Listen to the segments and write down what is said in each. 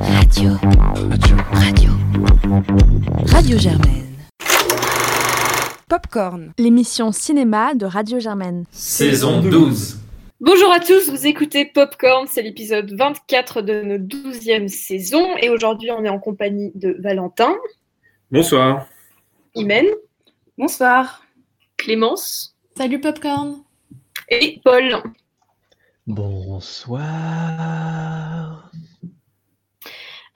Radio. Radio. Radio. Radio Germaine. Popcorn, l'émission cinéma de Radio Germaine. Saison 12. Bonjour à tous, vous écoutez Popcorn, c'est l'épisode 24 de notre 12e saison et aujourd'hui on est en compagnie de Valentin. Bonsoir. Imen. Bonsoir. Clémence. Salut Popcorn. Et Paul. Bonsoir.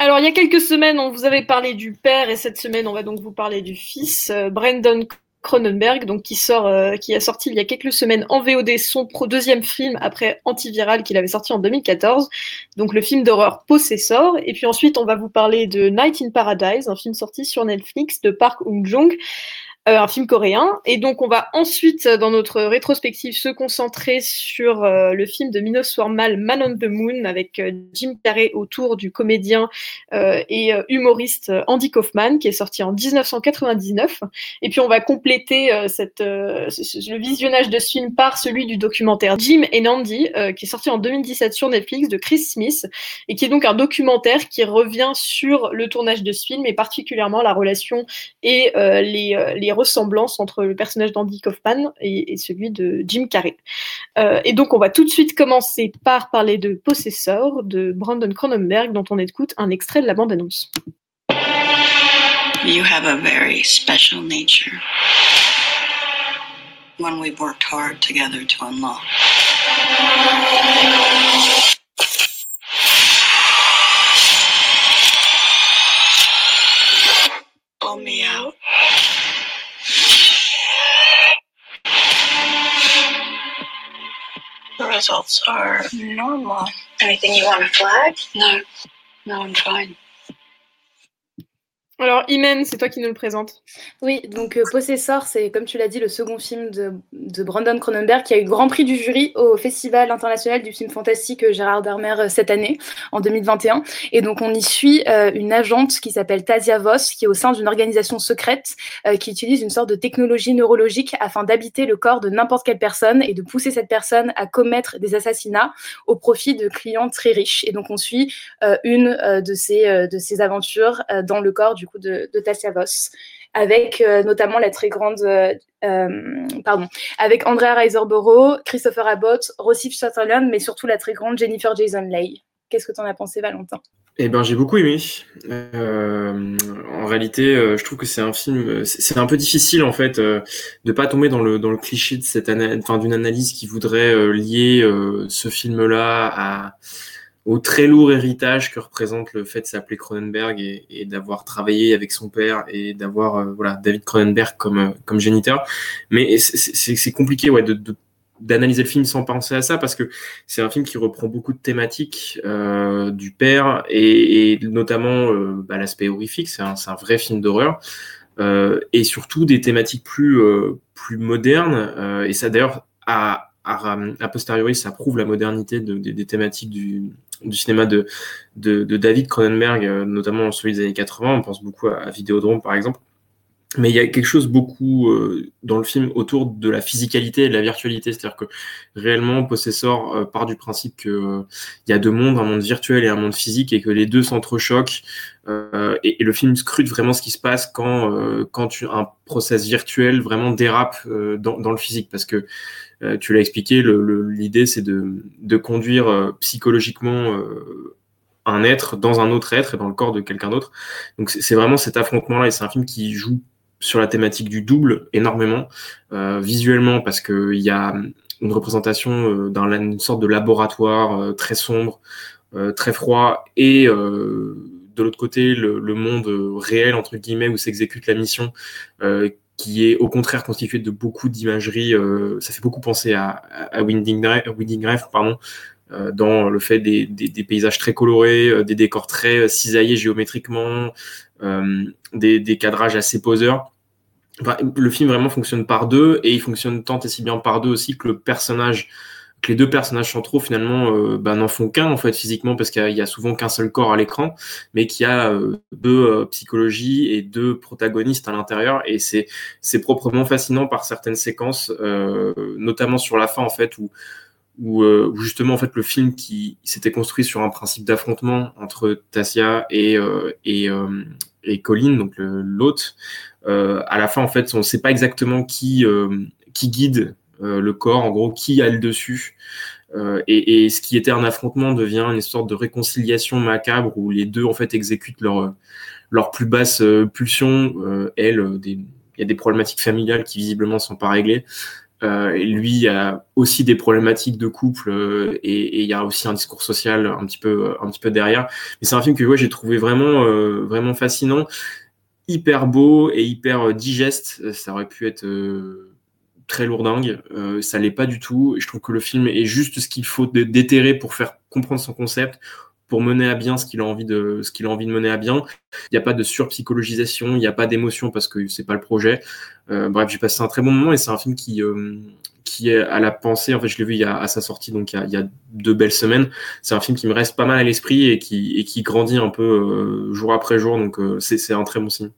Alors, il y a quelques semaines, on vous avait parlé du père et cette semaine, on va donc vous parler du fils, euh, Brandon Cronenberg, donc qui sort, euh, qui a sorti il y a quelques semaines en VOD son pro deuxième film après Antiviral qu'il avait sorti en 2014, donc le film d'horreur Possessor. Et puis ensuite, on va vous parler de Night in Paradise, un film sorti sur Netflix de Park Eun-jung, euh, un film coréen. Et donc, on va ensuite, dans notre rétrospective, se concentrer sur euh, le film de Minos Formal, Man on the Moon, avec euh, Jim Carrey autour du comédien et humoriste Andy Kaufman, qui est sorti en 1999. Et puis, on va compléter le visionnage de ce film par celui du documentaire Jim et Andy, qui est sorti en 2017 sur Netflix de Chris Smith, et qui est donc un documentaire qui revient sur le tournage de ce film, et particulièrement la relation et les, les ressemblances entre le personnage d'Andy Kaufman et, celui de Jim Carrey. Euh, et donc, on va tout de suite commencer par parler de Possessor de Brandon Cronenberg, dont on écoute un extrait de la bande-annonce. You have a very special nature. One we've worked hard together to unlock. Results are normal. Anything you want to flag? No. No, I'm fine. Alors, Imen, c'est toi qui nous le présente. Oui, donc euh, Possessor, c'est comme tu l'as dit, le second film de, Brandon Cronenberg qui a eu Grand Prix du jury au Festival international du film fantastique euh, Gérard Dermer euh, cette année, en 2021. Et donc, on y suit une agente qui s'appelle Tasia Voss, qui est au sein d'une organisation secrète qui utilise une sorte de technologie neurologique afin d'habiter le corps de n'importe quelle personne et de pousser cette personne à commettre des assassinats au profit de clients très riches. Et donc, on suit une de, ces, de ces aventures dans le corps du de, de Tassia Voss, avec euh, notamment la très grande, euh, euh, pardon, avec Andrea Riseborough, Christopher Abbott, Rossif Sutherland, mais surtout la très grande Jennifer Jason Leigh. Qu'est-ce que tu en as pensé, Valentin? Eh ben, j'ai beaucoup aimé. en réalité, je trouve que c'est un film. C'est un peu difficile en fait de pas tomber dans le dans le cliché de cette enfin d'une analyse qui voudrait lier ce film-là à au très lourd héritage que représente le fait de s'appeler Cronenberg et, d'avoir travaillé avec son père et d'avoir euh, voilà David Cronenberg comme euh, comme géniteur. Mais c'est compliqué ouais de, d'analyser le film sans penser à ça parce que c'est un film qui reprend beaucoup de thématiques euh, du père et, notamment bah, l'aspect horrifique. C'est un, un, vrai film d'horreur. et surtout des thématiques plus plus modernes et ça d'ailleurs a a, posteriori, ça prouve la modernité des thématiques du, cinéma de, de, David Cronenberg, euh, notamment celui des années 80. On pense beaucoup à, Vidéodrome, par exemple. Mais il y a quelque chose beaucoup euh, dans le film autour de la physicalité et de la virtualité. C'est-à-dire que réellement, Possessor euh, part du principe qu'il y a deux mondes, un monde virtuel et un monde physique, et que les deux s'entrechoquent. Et, le film scrute vraiment ce qui se passe quand, quand tu, un process virtuel vraiment dérape dans, dans, le physique. Parce que euh, tu l'as expliqué, l'idée c'est de, conduire euh, psychologiquement euh, un être dans un autre être et dans le corps de quelqu'un d'autre. Donc c'est vraiment cet affrontement-là et c'est un film qui joue sur la thématique du double énormément visuellement parce qu'il y a une représentation d'une sorte de laboratoire très sombre, très froid et de l'autre côté le, monde réel entre guillemets où s'exécute la mission qui est au contraire constitué de beaucoup d'imagerie. Euh, ça fait beaucoup penser à, à Winding, Reef, pardon, euh, dans le fait des, paysages très colorés, euh, des décors très cisaillés géométriquement, des, des, cadrages assez poseurs. Le film vraiment fonctionne par deux et il fonctionne tant et si bien par deux aussi que le personnage que les deux personnages centraux finalement euh, bah, n'en font qu'un en fait physiquement parce qu'il y, a souvent qu'un seul corps à l'écran, mais qu'il y a euh, deux euh, psychologies et deux protagonistes à l'intérieur et c'est proprement fascinant par certaines séquences, notamment sur la fin en fait où justement en fait le film qui s'était construit sur un principe d'affrontement entre Tassia et et, et Colin, donc l'hôte, à la fin en fait on ne sait pas exactement qui qui guide le corps, en gros qui a le dessus. Euh, et, ce qui était un affrontement devient une sorte de réconciliation macabre où les deux en fait exécutent leur leur plus basse euh, pulsion. Euh, elle, il y a des problématiques familiales qui visiblement sont pas réglées. Euh, lui a aussi des problématiques de couple euh, et, il y a aussi un discours social un petit peu un petit peu derrière. Mais c'est un film que j'ai trouvé vraiment vraiment fascinant, hyper beau et hyper digeste. Ça aurait pu être très lourdingue. Euh, ça l'est pas du tout. Je trouve que le film est juste ce qu'il faut déterrer pour faire comprendre son concept, pour mener à bien ce qu'il a envie de ce qu'il a envie de mener à bien. Il n'y a pas de surpsychologisation, il n'y a pas d'émotion parce que c'est pas le projet. Euh, bref, j'ai passé un très bon moment et c'est un film qui euh, qui est à la pensée. En fait, je l'ai vu il y a, à sa sortie, donc il y a, il y a deux belles semaines. C'est un film qui me reste pas mal à l'esprit et qui et qui grandit un peu euh, jour après jour. Donc c'est un très bon signe.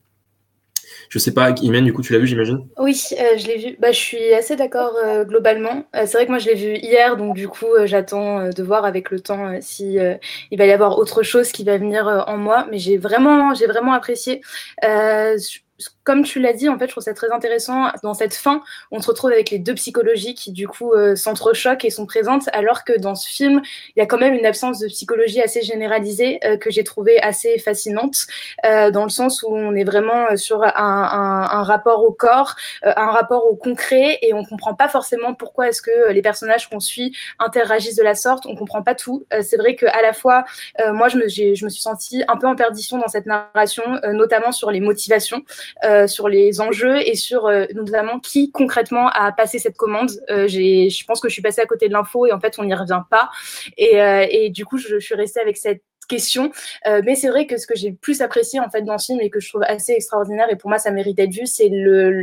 Je sais pas, Imen, du coup, tu l'as vu, j'imagine Oui, euh, je l'ai vu. Bah, je suis assez d'accord euh, globalement. Euh, c'est vrai que moi, je l'ai vu hier, donc du coup, j'attends de voir avec le temps si il va y avoir autre chose qui va venir en moi. Mais j'ai vraiment, j'ai vraiment apprécié comme tu l'as dit, en fait, je trouve ça très intéressant. Dans cette fin, on se retrouve avec les deux psychologies qui, du coup, euh, s'entrechoquent et sont présentes, alors que dans ce film, il y a quand même une absence de psychologie assez généralisée euh, que j'ai trouvé assez fascinante, euh, dans le sens où on est vraiment sur un, rapport au corps, un rapport au concret, et on comprend pas forcément pourquoi est-ce que les personnages qu'on suit interagissent de la sorte. On comprend pas tout. C'est vrai que à la fois, moi, je me, je me suis sentie un peu en perdition dans cette narration, notamment sur les motivations. Euh, sur les enjeux et sur euh, notamment qui concrètement a passé cette commande. Euh, je pense que je suis passée à côté de l'info et en fait on n'y revient pas. Et, et du coup, je, je suis restée avec cette question. Euh, mais c'est vrai que ce que j'ai plus apprécié en fait dans ce film et que je trouve assez extraordinaire et pour moi ça mérite d'être vu, c'est le,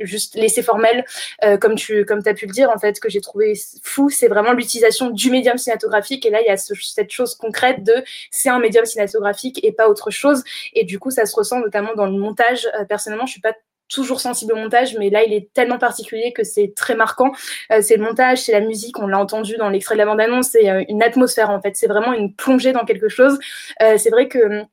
juste l'essai formel, euh, comme tu comme as pu le dire en fait, que j'ai trouvé fou, c'est vraiment l'utilisation du médium cinématographique et là il y a ce, cette chose concrète de c'est un médium cinématographique et pas autre chose et du coup ça se ressent notamment dans le montage. Euh, personnellement, je suis pas toujours sensible au montage, mais là, il est tellement particulier que c'est très marquant. Euh, c'est le montage, c'est la musique, on l'a entendu dans l'extrait de la bande-annonce, c'est euh, une atmosphère en fait. C'est vraiment une plongée dans quelque chose. Euh, c'est vrai que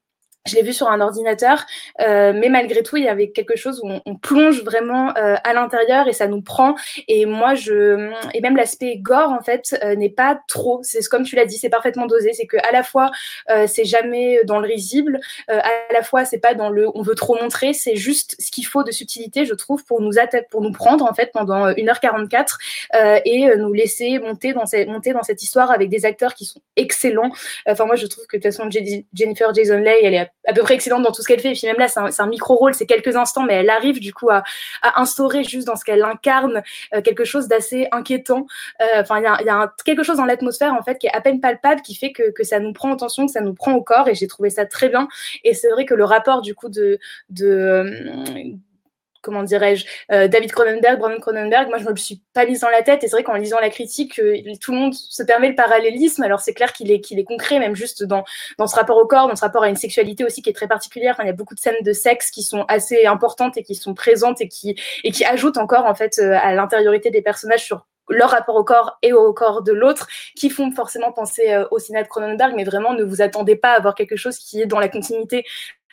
je l'ai vu sur un ordinateur, euh, mais malgré tout, il y avait quelque chose où on, on plonge vraiment euh, à l'intérieur et ça nous prend. Et moi, je et même l'aspect gore en fait euh, n'est pas trop. C'est comme tu l'as dit, c'est parfaitement dosé. C'est que à la fois euh, c'est jamais dans le risible, euh, à la fois c'est pas dans le on veut trop montrer. C'est juste ce qu'il faut de subtilité, je trouve, pour nous pour nous prendre en fait pendant 1h44 et nous laisser monter dans cette monter dans cette histoire avec des acteurs qui sont excellents. Enfin moi, je trouve que de toute façon Jennifer Jason Leigh, elle est à peu près excellente dans tout ce qu'elle fait. Et puis même là, c'est un, un micro-rôle, c'est quelques instants, mais elle arrive du coup à, instaurer juste dans ce qu'elle incarne euh, quelque chose d'assez inquiétant. Euh, enfin, il y a, y a quelque chose dans l'atmosphère en fait qui est à peine palpable, qui fait que, que ça nous prend en tension, que ça nous prend au corps. Et j'ai trouvé ça très bien. Et c'est vrai que le rapport du coup de, de euh, comment dirais-je, euh, David Cronenberg, Brandon Cronenberg, moi je me suis pas mise dans la tête. Et c'est vrai qu'en lisant la critique, euh, tout le monde se permet le parallélisme, alors c'est clair qu'il est, qu'il est concret, même juste dans, dans ce rapport au corps, dans ce rapport à une sexualité aussi qui est très particulière, il y a beaucoup de scènes de sexe qui sont assez importantes et qui sont présentes et qui, et qui ajoutent encore en fait euh, à l'intériorité des personnages sur leur rapport au corps et au corps de l'autre qui font forcément penser au cinéma de Cronenberg, mais vraiment ne vous attendez pas à avoir quelque chose qui est dans la continuité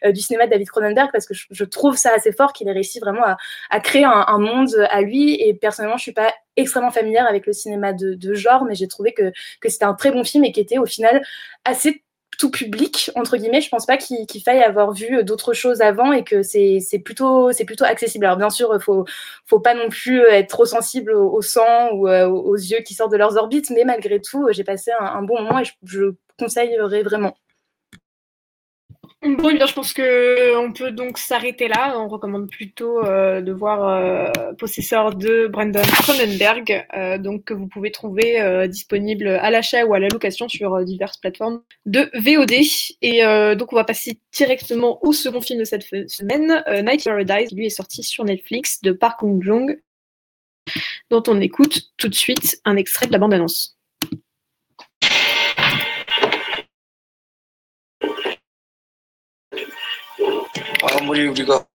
du cinéma de David Cronenberg parce que je, trouve ça assez fort qu'il ait réussi vraiment à, créer un, monde à lui. Et personnellement je suis pas extrêmement familière avec le cinéma de, genre mais j'ai trouvé que, que c'était un très bon film et qui était au final assez tout public entre guillemets. Je pense pas qu'il qu faille avoir vu d'autres choses avant et que c'est plutôt c'est plutôt accessible. Alors bien sûr faut faut pas non plus être trop sensible au, sang ou euh, aux yeux qui sortent de leurs orbites mais malgré tout j'ai passé un, un, bon moment et je, je conseillerais vraiment Bon, eh bien, je pense que on peut donc s'arrêter là. On recommande plutôt euh, de voir euh, Possesseur de Brandon Cronenberg, euh, donc que vous pouvez trouver euh, disponible à l'achat ou à la location sur euh, diverses plateformes de VOD. Et euh, donc, on va passer directement au second film de cette semaine, Night Paradise, lui est sorti sur Netflix de Park Hong-jung, dont on écoute tout de suite un extrait de la bande-annonce. 아무리 우리가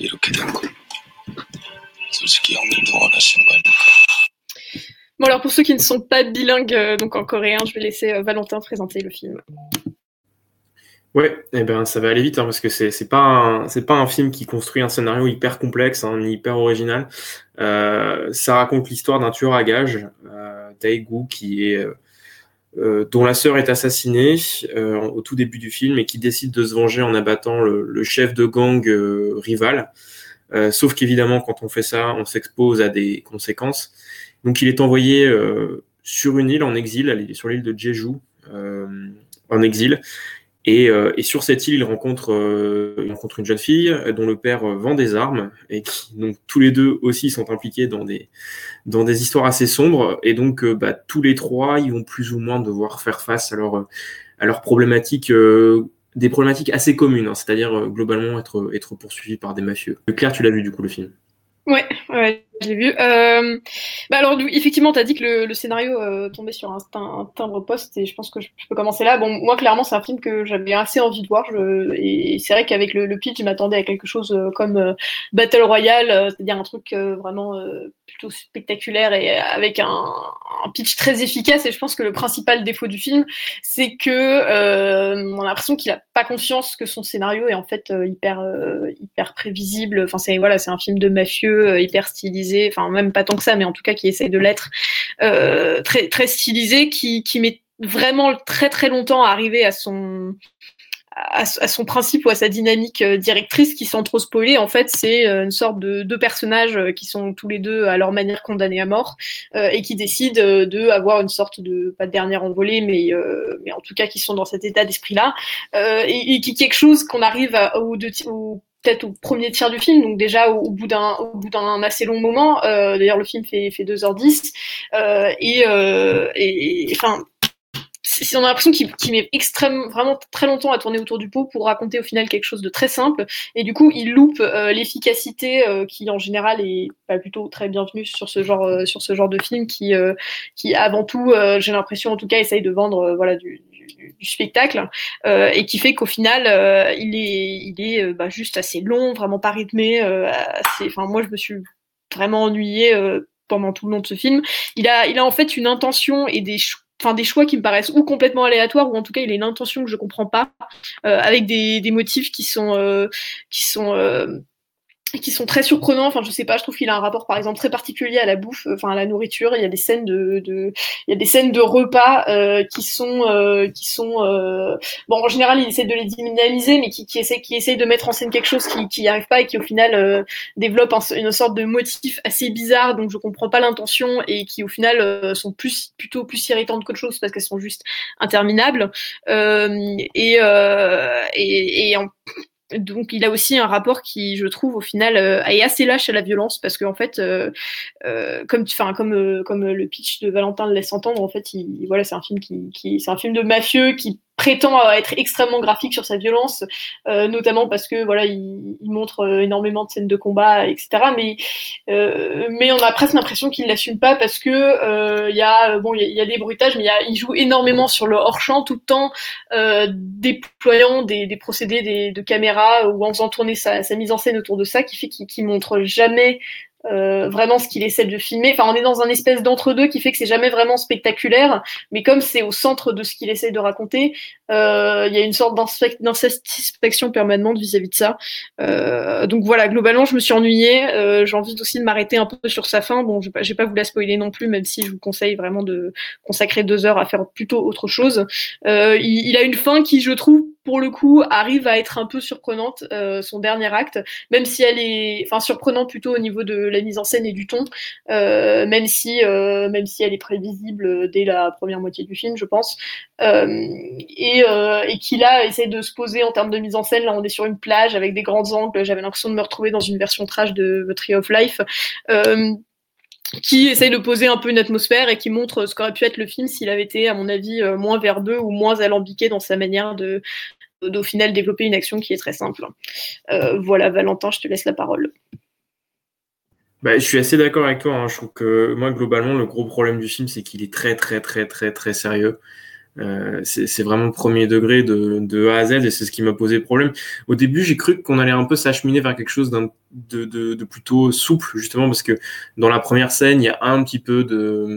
이렇게 된 건 솔직히 형님도 원하시는 거 아닐까? Bon alors pour ceux qui ne sont pas bilingues donc en coréen, je vais laisser Valentin présenter le film. Ouais, eh ben ça va aller vite hein, parce que c'est c'est pas c'est pas un film qui construit un scénario hyper complexe, hein, ni hyper original. Euh, ça raconte l'histoire d'un tueur à gages, euh, Daegu, qui est euh, dont la sœur est assassinée euh, au tout début du film et qui décide de se venger en abattant le, le chef de gang euh, rival. sauf qu'évidemment, quand on fait ça, on s'expose à des conséquences. Donc, il est envoyé sur une île en exil, sur l'île de Jeju, en exil. Et, euh, et, sur cette île, il rencontre, euh, il rencontre une jeune fille euh, dont le père vend des armes et qui, donc, tous les deux aussi sont impliqués dans des, dans des histoires assez sombres. Et donc, bah, tous les trois, ils vont plus ou moins devoir faire face à leur, à leurs problématiques, des problématiques assez communes, hein, c'est-à-dire globalement être, être poursuivi par des mafieux. Claire, tu l'as vu du coup le film? Ouais, ouais, je l'ai vu. Euh, bah alors, effectivement, tu as dit que le, scénario euh, tombait sur un, timbre poste et je pense que je, peux commencer là. Bon, moi, clairement, c'est un film que j'avais assez envie de voir. Et c'est vrai qu'avec le, pitch, je m'attendais à quelque chose euh, comme Battle Royale, c'est-à-dire un truc vraiment plutôt spectaculaire et avec un, pitch très efficace. Et je pense que le principal défaut du film, c'est que on a l'impression qu'il a pas confiance que son scénario est en fait hyper hyper prévisible. Enfin, c'est voilà, c'est un film de mafieux hyper stylisé enfin même pas tant que ça, mais en tout cas qui essaye de l'être, euh, très, très stylisé, qui, met vraiment très très longtemps à arriver à son à, son principe ou à sa dynamique euh, directrice qui sans trop spoiler en fait c'est euh, une sorte de deux personnages qui sont tous les deux à leur manière condamnés à mort et qui décident de avoir une sorte de pas de dernière envolée mais en tout cas qui sont dans cet état d'esprit là et, qui quelque chose qu'on arrive à, au, au peut-être au premier tiers du film, donc déjà au, bout d'un assez long moment. Euh, D'ailleurs, le film fait fait 2h10 euh, et, euh, et enfin on a l'impression qu'il met extrêmement, vraiment très longtemps à tourner autour du pot pour raconter au final quelque chose de très simple. Et du coup, il loupe euh, l'efficacité qui, en général, est pas plutôt très bienvenue sur ce genre, sur ce genre de film qui, qui avant tout, j'ai l'impression, en tout cas, essaye de vendre, voilà, du, du, spectacle euh, et qui fait qu'au final euh, il est il est euh, bah, juste assez long vraiment pas rythmé moi je me suis vraiment ennuyée pendant tout le long de ce film. Il a il a en fait une intention et des enfin des choix qui me paraissent ou complètement aléatoires ou en tout cas il a une intention que je comprends pas avec des, des motifs qui sont qui sont qui sont très surprenants. Enfin, je sais pas, je trouve qu'il a un rapport, par exemple, très particulier à la bouffe, enfin à la nourriture. Il y a des scènes de, de il y a des scènes de repas euh, qui sont, euh, qui sont, euh... bon, en général, il essaie de les dynamiser, mais qui, qui essaie, qui essaie de mettre en scène quelque chose qui, qui arrive pas et qui au final euh, développe une sorte de motif assez bizarre, donc je comprends pas l'intention et qui au final euh, sont plus, plutôt plus irritantes qu'autre chose parce qu'elles sont juste interminables. et, et, et donc il a aussi un rapport qui, je trouve, au final, euh, est assez lâche à la violence parce qu'en en fait, euh, euh, comme, comme, le pitch de Valentin le laisse entendre, en fait, il, voilà, c'est un film qui c'est un film de mafieux qui prétend être extrêmement graphique sur sa violence, euh, notamment parce que voilà, il, il, montre euh, énormément de scènes de combat, etc. Mais euh, mais on a presque l'impression qu'il l'assume pas parce que euh, il y a bon, il y, a des bruitages, mais y a, il joue énormément sur le hors champ tout le temps, euh, déployant des, des procédés des, de caméra ou en faisant tourner sa, sa, mise en scène autour de ça, qui fait qu'il qu montre jamais euh, vraiment ce qu'il essaie de filmer. Enfin, on est dans un espèce d'entre-deux qui fait que c'est jamais vraiment spectaculaire, mais comme c'est au centre de ce qu'il essaie de raconter, euh, il y a une sorte d'insatisfaction permanente vis-à-vis de ça. Euh, donc voilà, globalement, je me suis ennuyée. Euh, j'ai envie aussi de m'arrêter un peu sur sa fin. Bon, je vais pas, vous la spoiler non plus, même si je vous conseille vraiment de consacrer deux heures à faire plutôt autre chose. Il, il a une fin qui, je trouve, pour le coup, arrive à être un peu surprenante, euh, son dernier acte, même si elle est, enfin, surprenante plutôt au niveau de la mise en scène et du ton, euh, même si, euh, même si elle est prévisible dès la première moitié du film, je pense, et, qui là essaie de se poser en termes de mise en scène. Là, on est sur une plage avec des grands angles. J'avais l'impression de me retrouver dans une version trash de The Tree of Life. Qui essaye de poser un peu une atmosphère et qui montre ce qu'aurait pu être le film s'il avait été, à mon avis, moins verbeux ou moins alambiqué dans sa manière de, d'au final développer une action qui est très simple. Euh, voilà, Valentin, je te laisse la parole. Bah, je suis assez d'accord avec toi. Hein. Je trouve que moi, globalement, le gros problème du film, c'est qu'il est très, très, très, très, très sérieux. Euh, c'est vraiment premier degré de, de A à Z et c'est ce qui m'a posé problème. Au début, j'ai cru qu'on allait un peu s'acheminer vers quelque chose de, de, plutôt souple, justement, parce que dans la première scène, il y a un petit peu de,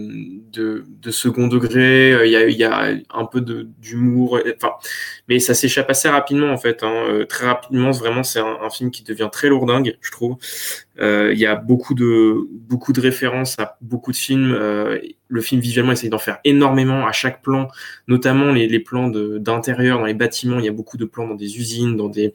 de, de second degré, il y a, il y a un peu d'humour, enfin, mais ça s'échappe assez rapidement, en fait. Hein. Très rapidement, vraiment, c'est un, un, film qui devient très lourdingue, je trouve. Euh, il y a beaucoup de, beaucoup de références à beaucoup de films. Euh, le film visuellement essaye d'en faire énormément à chaque plan, notamment les, les plans d'intérieur dans les bâtiments. Il y a beaucoup de plans dans des usines, dans des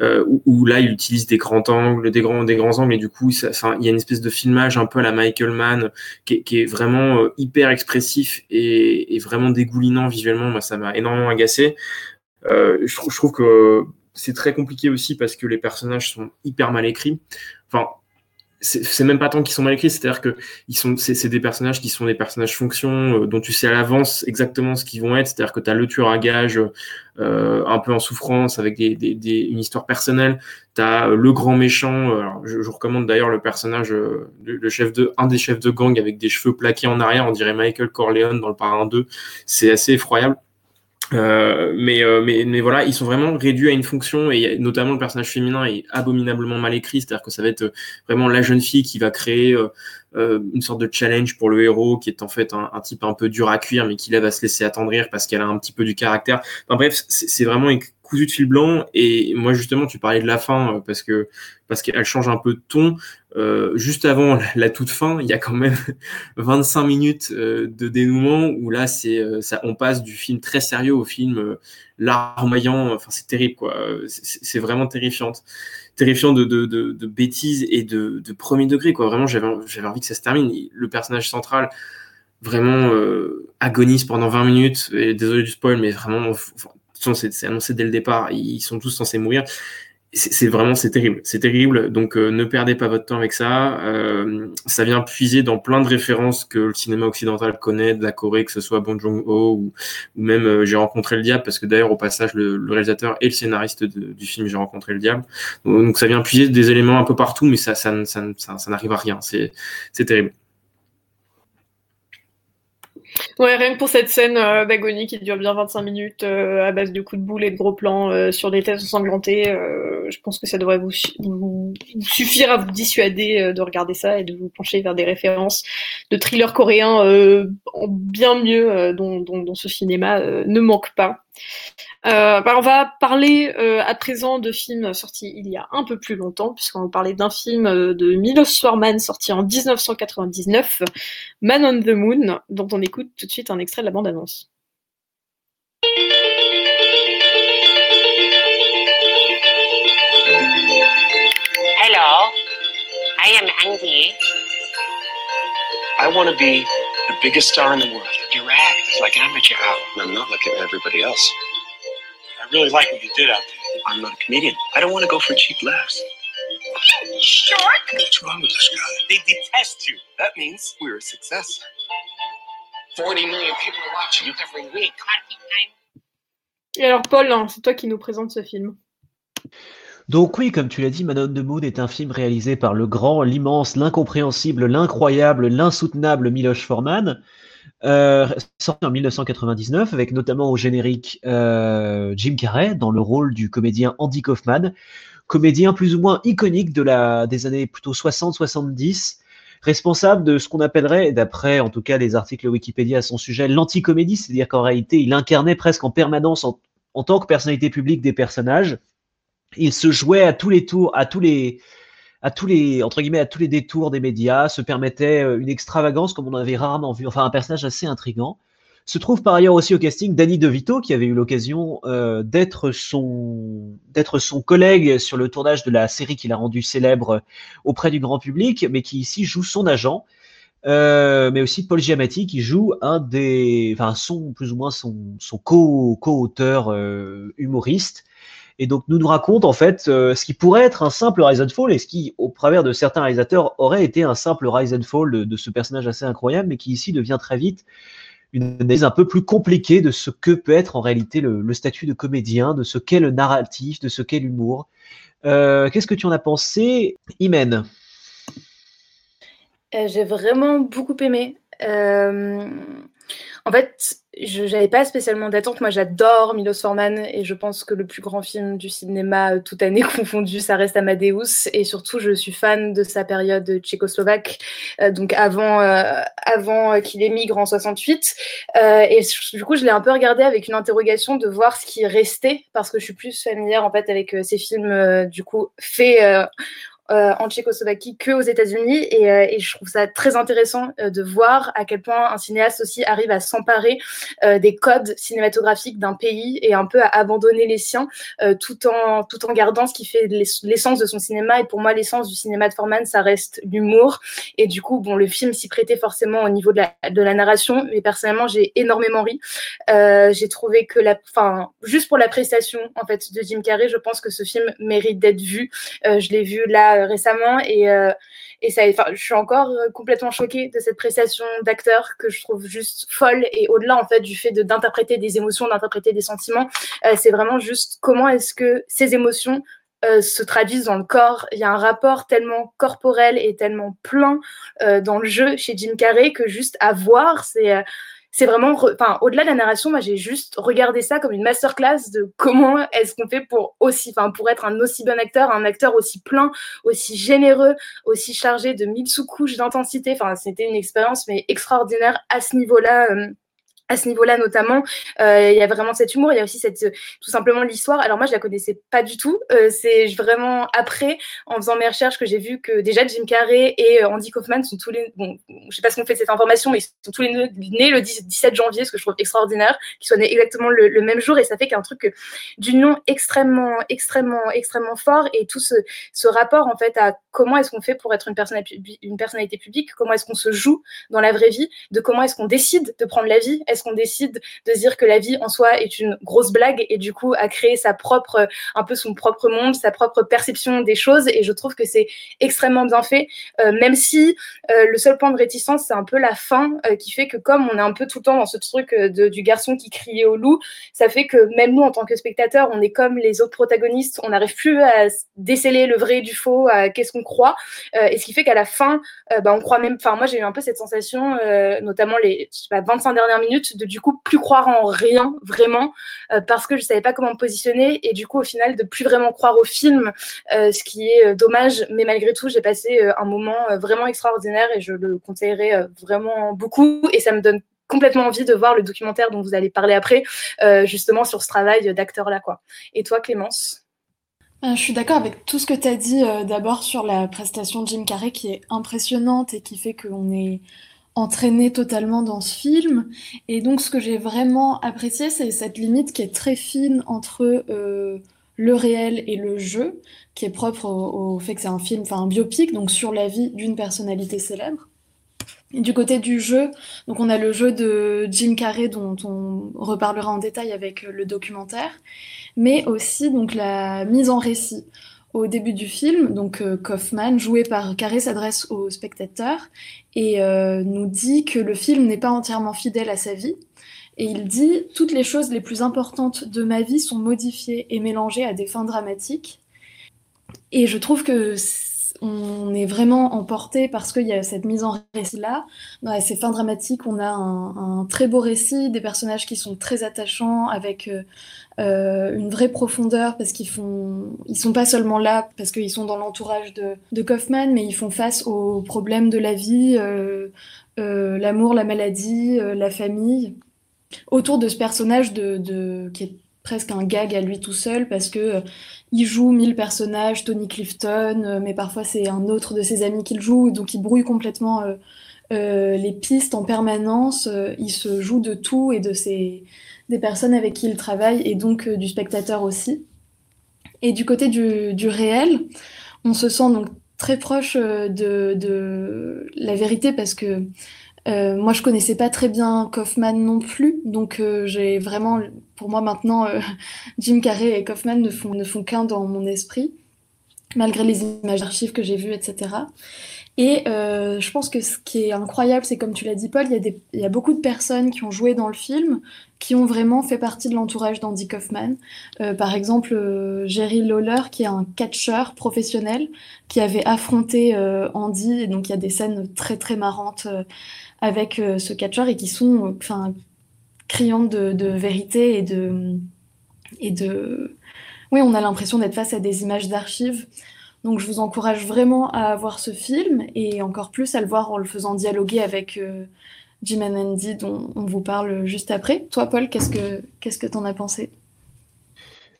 euh, où, là il utilise des grands angles, des grands, des grands angles, et du coup ça, il y a une espèce de filmage un peu à la Michael Mann qui, qui est vraiment euh, hyper expressif et, et, vraiment dégoulinant visuellement. Moi ça m'a énormément agacé. Euh, je, je trouve que c'est très compliqué aussi parce que les personnages sont hyper mal écrits. Enfin, c'est même pas tant qu'ils sont mal écrits, c'est-à-dire que ils sont, c'est des personnages qui sont des personnages fonction euh, dont tu sais à l'avance exactement ce qu'ils vont être. C'est-à-dire que tu as le tueur à gage euh, un peu en souffrance avec des, des, des une histoire personnelle. Tu as le grand méchant. Alors, je, je, recommande d'ailleurs le personnage, euh, le, chef de, un des chefs de gang avec des cheveux plaqués en arrière. On dirait Michael Corleone dans le Parrain 2. C'est assez effroyable. Euh, mais, euh, mais, mais voilà, ils sont vraiment réduits à une fonction et notamment le personnage féminin est abominablement mal écrit, c'est-à-dire que ça va être vraiment la jeune fille qui va créer euh, euh une sorte de challenge pour le héros qui est en fait un, un, type un peu dur à cuire mais qui là va se laisser attendrir parce qu'elle a un petit peu du caractère. Enfin bref, c'est vraiment cousu de fil blanc. Et moi, justement, tu parlais de la fin euh, parce que parce qu'elle change un peu de ton. Euh, juste avant la, toute fin, il y a quand même 25 minutes euh, de dénouement où là, c'est euh, ça, on passe du film très sérieux au film euh, larmoyant. Enfin, c'est terrible, quoi. C'est vraiment terrifiant, terrifiant de, de, de, de, bêtises et de, de premier degré, quoi. Vraiment, j'avais j'avais envie que ça se termine. Le personnage central vraiment agonise pendant 20 minutes. Et désolé du spoil, mais vraiment, c'est annoncé dès le départ, ils sont tous censés mourir. C'est vraiment, c'est terrible, c'est terrible. Donc euh, ne perdez pas votre temps avec ça. Euh, ça vient puiser dans plein de références que le cinéma occidental connaît, de la Corée, que ce soit Bong Joon-ho ou, ou, même euh, J'ai rencontré le diable, parce que d'ailleurs au passage le, le, réalisateur et le scénariste de, du film J'ai rencontré le diable. Donc, ça vient puiser des éléments un peu partout, mais ça, ça, ça, ça, ça n'arrive à rien. C'est terrible. Ouais, rien que pour cette scène euh, d'agonie qui dure bien 25 minutes euh, à base de coups de boule et de gros plans euh, sur des têtes ensanglantées, euh, je pense que ça devrait vous, vous, suffire à vous dissuader euh, de regarder ça et de vous pencher vers des références de thrillers coréens bien mieux dont, dont, dont, ce cinéma ne manque pas. Euh, bah on va parler euh, à présent de films sortis il y a un peu plus longtemps, puisqu'on va parler d'un film euh, de Milos Forman sorti en 1999, Man on the Moon, dont on écoute tout de suite un extrait de la bande-annonce. Hello, I am Andy. I want to be the biggest star in the world. Your act is like amateur hour. I'm not like everybody else. I really like what you did out there. I'm not a comedian. I don't want to go for cheap laughs. Sure. What's wrong with this guy? They detest you. That means we're a success. 40 million people are watching you every week. Et alors Paul, hein, c'est toi qui nous présente ce film. Donc oui, comme tu l'as dit, Manon de Moon est un film réalisé par le grand, l'immense, l'incompréhensible, l'incroyable, l'insoutenable Miloš Forman, euh, sorti en 1999 avec notamment au générique euh, Jim Carrey dans le rôle du comédien Andy Kaufman, comédien plus ou moins iconique des années plutôt 60-70, responsable de ce qu'on appellerait, d'après en tout cas les articles Wikipédia à son sujet, l'anticomédie, c'est-à-dire qu'en réalité il incarnait presque en permanence en, en tant que personnalité publique des personnages. Il se jouait à tous les tours, à tous les, à tous les entre guillemets à tous les détours des médias, se permettait euh, une extravagance comme on avait rarement vu, enfin un personnage assez intrigant. Se trouve par ailleurs aussi au casting Danny DeVito qui avait eu l'occasion euh, d'être son d'être son collègue sur le tournage de la série qu'il a rendu célèbre auprès du grand public, mais qui ici joue son agent. Euh, mais aussi Paul Giamatti qui joue un des, enfin son plus ou moins son, co-auteur humoriste et donc nous nous raconte en fait euh, ce qui pourrait être un simple rise and fall et ce qui, au travers de certains réalisateurs, aurait été un simple rise and fall de, ce personnage assez incroyable, mais qui ici devient très vite une analyse un peu plus compliquée de ce que peut être en réalité le, statut de comédien, de ce qu'est le narratif, de ce qu'est l'humour. Euh, Qu'est-ce que tu en as pensé, Imen? Euh, J'ai vraiment beaucoup aimé. En fait, je n'avais pas spécialement d'attente. Moi, j'adore Milos Forman et je pense que le plus grand film du cinéma, euh, toute année confondue, ça reste Amadeus. Et surtout, je suis fan de sa période tchécoslovaque, euh, donc avant, euh, avant qu'il émigre en 68. et du coup, je l'ai un peu regardé avec une interrogation de voir ce qui restait parce que je suis plus familière en fait avec ces films du coup faits euh, en Tchécoslovaquie que aux États-Unis. Et, euh, et, je trouve ça très intéressant euh, de voir à quel point un cinéaste aussi arrive à s'emparer des codes cinématographiques d'un pays et un peu à abandonner les siens tout en tout en gardant ce qui fait l'essence de son cinéma. Et pour moi l'essence du cinéma de Forman ça reste l'humour. Et du coup bon le film s'y prêtait forcément au niveau de la, de la narration. Mais personnellement j'ai énormément ri. J'ai trouvé que la enfin juste pour la prestation en fait de Jim Carrey je pense que ce film mérite d'être vu. Je l'ai vu là euh, récemment et, euh, et ça, je suis encore euh, complètement choquée de cette prestation d'acteur que je trouve juste folle et au-delà en fait du fait d'interpréter des émotions, d'interpréter des sentiments, c'est vraiment juste comment est-ce que ces émotions se traduisent dans le corps. Il y a un rapport tellement corporel et tellement plein dans le jeu chez Jim Carrey que juste à voir, c'est c'est vraiment, enfin, au-delà de la narration, moi, j'ai juste regardé ça comme une masterclass de comment est-ce qu'on fait pour aussi, enfin, pour être un aussi bon acteur, un acteur aussi plein, aussi généreux, aussi chargé de mille sous-couches d'intensité. Enfin, c'était une expérience, mais extraordinaire à ce niveau-là. Euh, à ce niveau-là notamment, euh, il y a vraiment cet humour, il y a aussi cette, tout simplement l'histoire. Alors moi, je la connaissais pas du tout. Euh, c'est vraiment après, en faisant mes recherches, que j'ai vu que déjà Jim Carrey et euh, Andy Kaufman sont tous les, bon, je sais pas ce qu'on fait de cette information, mais ils sont tous les nés le 17 janvier, ce que je trouve extraordinaire, qu'ils soient nés exactement le, même jour, et ça fait qu'un truc d'union extrêmement, extrêmement, extrêmement fort, et tout ce, rapport en fait à comment est-ce qu'on fait pour être une personnalité publique, comment est-ce qu'on se joue dans la vraie vie, de comment est-ce qu'on décide de prendre la vie est-ce qu'on décide de dire que la vie en soi est une grosse blague et du coup à créer sa propre, un peu son propre monde, sa propre perception des choses et je trouve que c'est extrêmement bien fait, euh, même si euh, le seul point de réticence c'est un peu la fin euh, qui fait que comme on est un peu tout le temps dans ce truc de, du garçon qui criait au loup, ça fait que même nous en tant que spectateurs, on est comme les autres protagonistes, on n'arrive plus à déceler le vrai du faux, à qu'est-ce qu'on croit, et ce qui fait qu'à la fin, bah, on croit même, enfin moi j'ai eu un peu cette sensation, notamment les je sais pas, 25 dernières minutes de du coup plus croire en rien vraiment euh, parce que je savais pas comment me positionner et du coup au final de plus vraiment croire au film, euh, ce qui est euh, dommage. Mais malgré tout, j'ai passé un moment vraiment extraordinaire et je le conseillerais vraiment beaucoup et ça me donne complètement envie de voir le documentaire dont vous allez parler après, justement sur ce travail d'acteur-là. quoi. Et toi, Clémence? Je suis d'accord avec tout ce que tu as dit d'abord sur la prestation de Jim Carrey qui est impressionnante et qui fait qu'on est entraîné totalement dans ce film. Et donc, ce que j'ai vraiment apprécié, c'est cette limite qui est très fine entre euh, le réel et le jeu, qui est propre au, fait que c'est un film, enfin un biopic, donc sur la vie d'une personnalité célèbre. Et du côté du jeu, donc on a le jeu de Jim Carrey dont on reparlera en détail avec le documentaire, mais aussi donc la mise en récit au début du film, donc euh, Kaufman, joué par Carré, s'adresse au spectateur et euh, nous dit que le film n'est pas entièrement fidèle à sa vie. Et il dit Toutes les choses les plus importantes de ma vie sont modifiées et mélangées à des fins dramatiques. Et je trouve que on est vraiment emporté parce qu'il y a cette mise en récit-là. Dans ces fins dramatiques, on a un, très beau récit, des personnages qui sont très attachants, avec euh, euh, une vraie profondeur, parce qu'ils font, ils sont pas seulement là parce qu'ils sont dans l'entourage de, Kaufman, mais ils font face aux problèmes de la vie, euh, l'amour, la maladie, la famille, autour de ce personnage de, qui est presque un gag à lui tout seul parce que il joue mille personnages, Tony Clifton, euh, mais parfois c'est un autre de ses amis qu'il joue, donc il brouille complètement euh, les pistes en permanence. il se joue de tout et de ses, des personnes avec qui il travaille et donc du spectateur aussi. Et du côté du, réel, on se sent donc très proche de, la vérité parce que euh, moi, je connaissais pas très bien Kaufman non plus, donc euh, j'ai vraiment, pour moi maintenant, euh, Jim Carrey et Kaufman ne font, ne font qu'un dans mon esprit. malgré les images d'archives que j'ai vues, etc. Et euh, je pense que ce qui est incroyable, c'est comme tu l'as dit, Paul, il y, y, a beaucoup de personnes qui ont joué dans le film, qui ont vraiment fait partie de l'entourage d'Andy Kaufman. Euh, par exemple, Jerry Lawler, qui est un catcheur professionnel, qui avait affronté Andy, et donc il y a des scènes très très marrantes avec ce catcheur et qui sont, enfin, criantes de, vérité et de, et de, oui, on a l'impression d'être face à des images d'archives. Donc je vous encourage vraiment à voir ce film et encore plus à le voir en le faisant dialoguer avec euh, Jim and Andy dont on vous parle juste après. Toi Paul, qu'est-ce que qu'est-ce que t'en as pensé?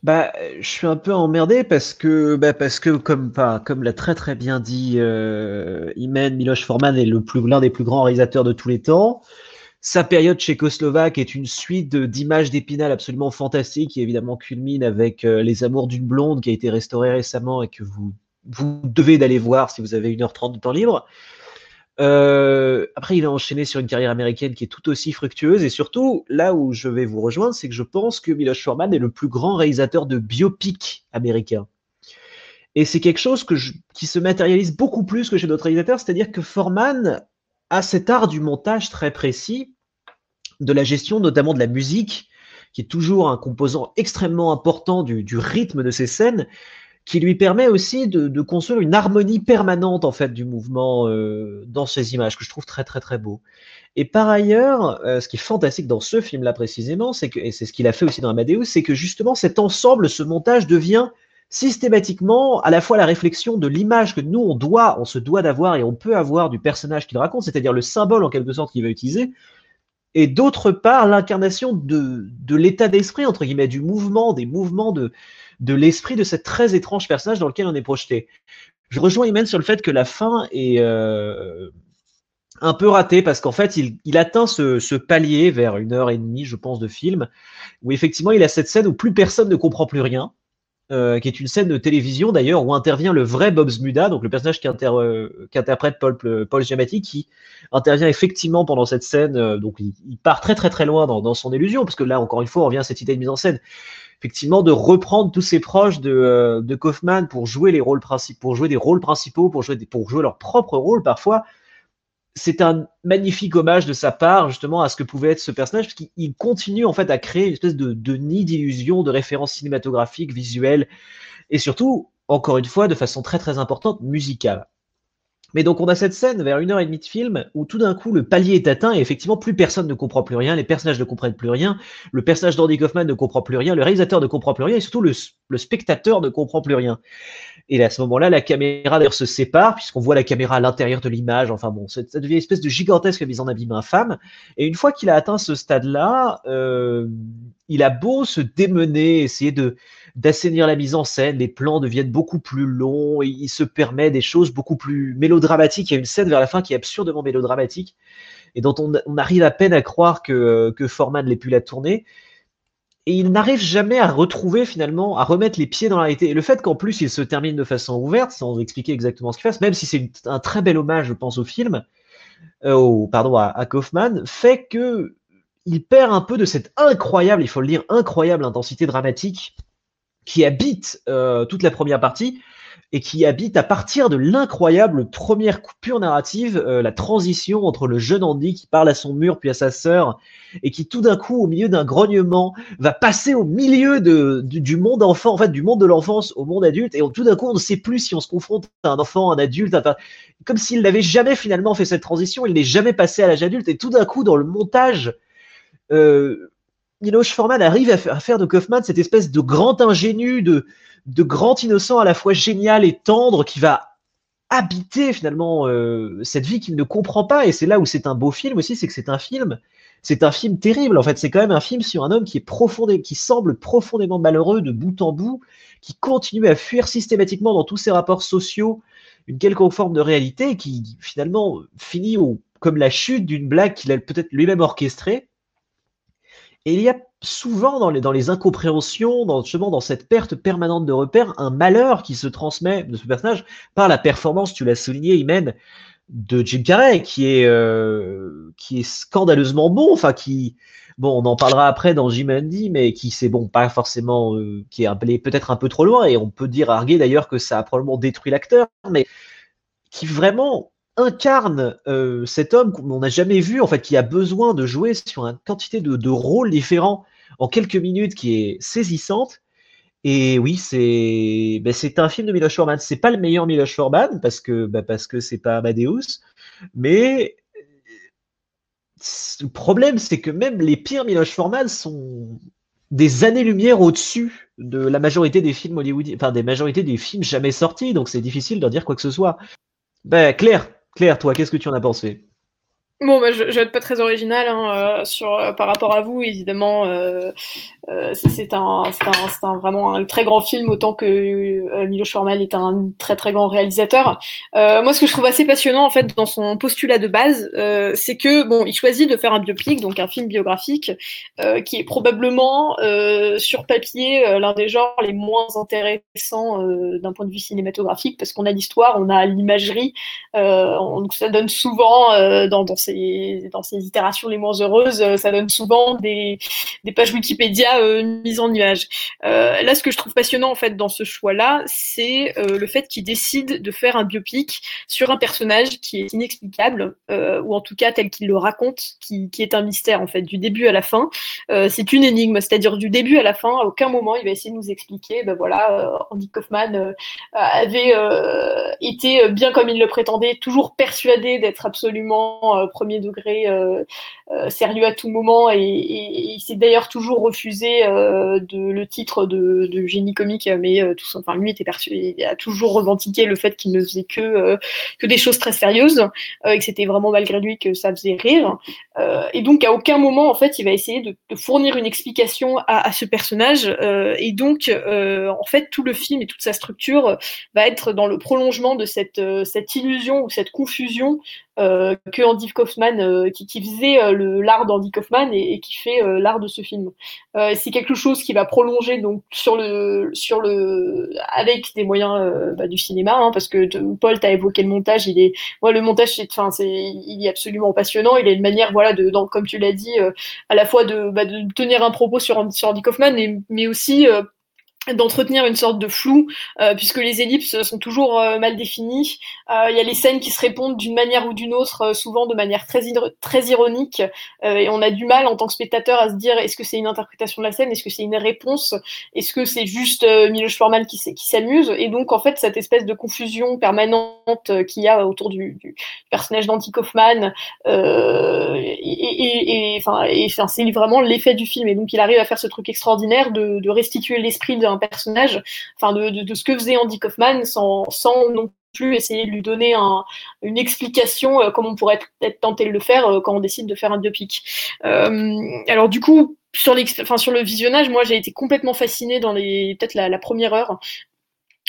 Bah, je suis un peu emmerdé parce que, bah, parce que comme, comme l'a très très bien dit euh, Imen, Miloš Forman est le plus, l'un des plus grands réalisateurs de tous les temps. Sa période tchécoslovaque est une suite d'images d'épinal absolument fantastiques qui évidemment culmine avec euh, Les Amours d'une blonde qui a été restaurée récemment et que vous vous devez d'aller voir si vous avez 1h30 de temps libre. Euh, après, il a enchaîné sur une carrière américaine qui est tout aussi fructueuse. Et surtout, là où je vais vous rejoindre, c'est que je pense que Miloš Forman est le plus grand réalisateur de biopic américain. Et c'est quelque chose qui se matérialise beaucoup plus que chez d'autres réalisateurs, c'est-à-dire que Forman a cet art du montage très précis, de la gestion notamment de la musique, qui est toujours un composant extrêmement important du, rythme de ces scènes, qui lui permet aussi de, de, construire une harmonie permanente en fait du mouvement euh, dans ces images que je trouve très très très beau. Et par ailleurs, euh, ce qui est fantastique dans ce film-là précisément, c'est que et c'est ce qu'il a fait aussi dans Amadeus, c'est que justement cet ensemble, ce montage devient systématiquement à la fois la réflexion de l'image que nous on doit, on se doit d'avoir et on peut avoir du personnage qu'il raconte, c'est-à-dire le symbole en quelque sorte qu'il va utiliser, et d'autre part l'incarnation de, l'état d'esprit entre guillemets du mouvement, des mouvements de l'esprit de cet très étrange personnage dans lequel on est projeté. Je rejoins Imen sur le fait que la fin est euh, un peu ratée parce qu'en fait, il, il atteint ce, ce, palier vers une heure et demie, je pense, de film, où effectivement, il a cette scène où plus personne ne comprend plus rien. Euh, qui est une scène de télévision d'ailleurs où intervient le vrai Bob Smuda, donc le personnage qui, inter, euh, Paul, Paul qui intervient effectivement pendant cette scène. Euh, donc il, part très très très loin dans, son illusion, parce que là encore une fois on revient à cette idée de mise en scène effectivement de reprendre tous ces proches de, de Kaufman pour jouer les rôles principaux, pour jouer des rôles principaux, pour jouer, pour jouer leur propre rôle parfois. C'est un magnifique hommage de sa part justement à ce que pouvait être ce personnage, parce continue en fait à créer une espèce de, de nid d'illusion, de références cinématographiques, visuelles, et surtout, encore une fois, de façon très très importante, musicale. Mais donc on a cette scène vers une heure et demie de film où tout d'un coup le palier est atteint et effectivement plus personne ne comprend plus rien, les personnages ne comprennent plus rien, le personnage d'Andy Kaufman ne comprend plus rien, le réalisateur ne comprend plus rien et surtout le, spectateur ne comprend plus rien. Et à ce moment-là, la caméra d'ailleurs se sépare puisqu'on voit la caméra à l'intérieur de l'image. Enfin bon, ça devient une espèce de gigantesque mise en abîme infâme. Et une fois qu'il a atteint ce stade-là, euh, il a beau se démener, essayer de d'assainir la mise en scène, les plans deviennent beaucoup plus longs, et il se permet des choses beaucoup plus mélodramatiques. Il y a une scène vers la fin qui est absurdement mélodramatique et dont on, arrive à peine à croire que, que Forman l'ait pu la tourner. Et il n'arrive jamais à retrouver finalement, à remettre les pieds dans la réalité. Et le fait qu'en plus il se termine de façon ouverte, sans expliquer exactement ce qu'il fait, même si c'est un très bel hommage, je pense, au film, euh, au, pardon, à, à Kaufman, fait que il perd un peu de cette incroyable, il faut le dire, incroyable intensité dramatique qui habite euh, toute la première partie et qui habite à partir de l'incroyable première coupure narrative, euh, la transition entre le jeune Andy qui parle à son mur puis à sa sœur et qui tout d'un coup, au milieu d'un grognement, va passer au milieu de, du, monde enfant, en fait, du monde de l'enfance au monde adulte et tout d'un coup, on ne sait plus si on se confronte à un enfant, un adulte, enfin, comme s'il n'avait jamais finalement fait cette transition, il n'est jamais passé à l'âge adulte et tout d'un coup, dans le montage, euh, Miloš Forman arrive à faire de Kaufman cette espèce de grand ingénu, de, grand innocent à la fois génial et tendre qui va habiter finalement euh, cette vie qu'il ne comprend pas. Et c'est là où c'est un beau film aussi, c'est que c'est un film, c'est un film terrible. En fait, c'est quand même un film sur un homme qui est profondément, qui semble profondément malheureux de bout en bout, qui continue à fuir systématiquement dans tous ses rapports sociaux une quelconque forme de réalité, qui finalement finit comme la chute d'une blague qu'il a peut-être lui-même orchestrée et il y a souvent dans les, dans les incompréhensions, dans, justement dans cette perte permanente de repères, un malheur qui se transmet de ce personnage par la performance, tu l'as souligné, Imen, de Jim Carrey, qui est, euh, qui est scandaleusement bon, enfin qui, bon, on en parlera après dans Jim Andy, mais qui c'est bon, pas forcément, euh, qui est appelé peut-être un peu trop loin, et on peut dire arguer d'ailleurs que ça a probablement détruit l'acteur, mais qui vraiment incarne euh, cet homme qu'on n'a jamais vu, en fait, qui a besoin de jouer sur une quantité de, de rôles différents en quelques minutes qui est saisissante. Et oui, c'est ben, c'est un film de Miloš Forman. C'est pas le meilleur Miloš Forman parce que ben, parce que c'est pas Amadeus, mais le problème c'est que même les pires Miloš Forman sont des années-lumière au-dessus de la majorité des films hollywoodiens, enfin des majorités des films jamais sortis. Donc c'est difficile de dire quoi que ce soit. Ben Claire, Claire, toi, qu'est-ce que tu en as pensé? Bon, bah, je, je vais être pas très original hein, euh, sur euh, par rapport à vous, évidemment. Euh, euh c'est un, un, un, vraiment un très grand film, autant que Miloš Forman est un très très grand réalisateur. moi, ce que je trouve assez passionnant en fait dans son postulat de base, c'est que bon, il choisit de faire un biopic, donc un film biographique, qui est probablement sur papier l'un des genres les moins intéressants d'un point de vue cinématographique, parce qu'on a l'histoire, on a l'imagerie, donc ça donne souvent dans, dans dans ces itérations les moins heureuses, euh, ça donne souvent des, pages Wikipédia euh, mises en image. Euh, là, ce que je trouve passionnant en fait dans ce choix-là, c'est le fait qu'il décide de faire un biopic sur un personnage qui est inexplicable, ou en tout cas tel qu'il le raconte, qui, qui, est un mystère en fait du début à la fin. c'est une énigme, c'est-à-dire du début à la fin, à aucun moment il va essayer de nous expliquer, ben voilà, Andy Kaufman avait été bien comme il le prétendait, toujours persuadé d'être absolument premier degré euh, sérieux à tout moment et, il s'est d'ailleurs toujours refusé euh, le titre de, génie comique, mais tout, enfin, lui était perçu, il a toujours revendiqué le fait qu'il ne faisait que, que des choses très sérieuses et que c'était vraiment malgré lui que ça faisait rire. et donc à aucun moment en fait il va essayer de, fournir une explication à, ce personnage et donc en fait tout le film et toute sa structure va être dans le prolongement de cette, cette illusion ou cette confusion euh, que Andy Kaufman, euh, qui, faisait euh, l'art d'Andy Kaufman et, qui fait euh, l'art de ce film. c'est quelque chose qui va prolonger donc sur le sur le avec des moyens bah, du cinéma, hein, parce que Paul t'a évoqué le montage. Il est, moi le montage, c'est, enfin c'est, il est absolument passionnant. Il a une manière, voilà, de, comme tu l'as dit, à la fois de, bah, de tenir un propos sur, sur Andy Kaufman, mais aussi d'entretenir une sorte de flou euh, puisque les ellipses sont toujours euh, mal définies. Euh, il y a les scènes qui se répondent d'une manière ou d'une autre, souvent de manière très, très ironique, et on a du mal en tant que spectateur à se dire est-ce que c'est une interprétation de la scène, est-ce que c'est une réponse, est-ce que c'est juste Miloš Forman qui, s'amuse, et donc en fait cette espèce de confusion permanente qu'il y a autour du, personnage d'Anti Kaufman, et, et, c'est vraiment l'effet du film, et donc il arrive à faire ce truc extraordinaire de, de restituer l'esprit d'un personnage, enfin de, ce que faisait Andy Kaufman, sans, non plus essayer de lui donner un, une explication euh, comme on pourrait peut-être tenter de le faire euh, quand on décide de faire un biopic. Euh, alors du coup, sur, sur le visionnage, moi j'ai été complètement fascinée dans les peut-être la, première heure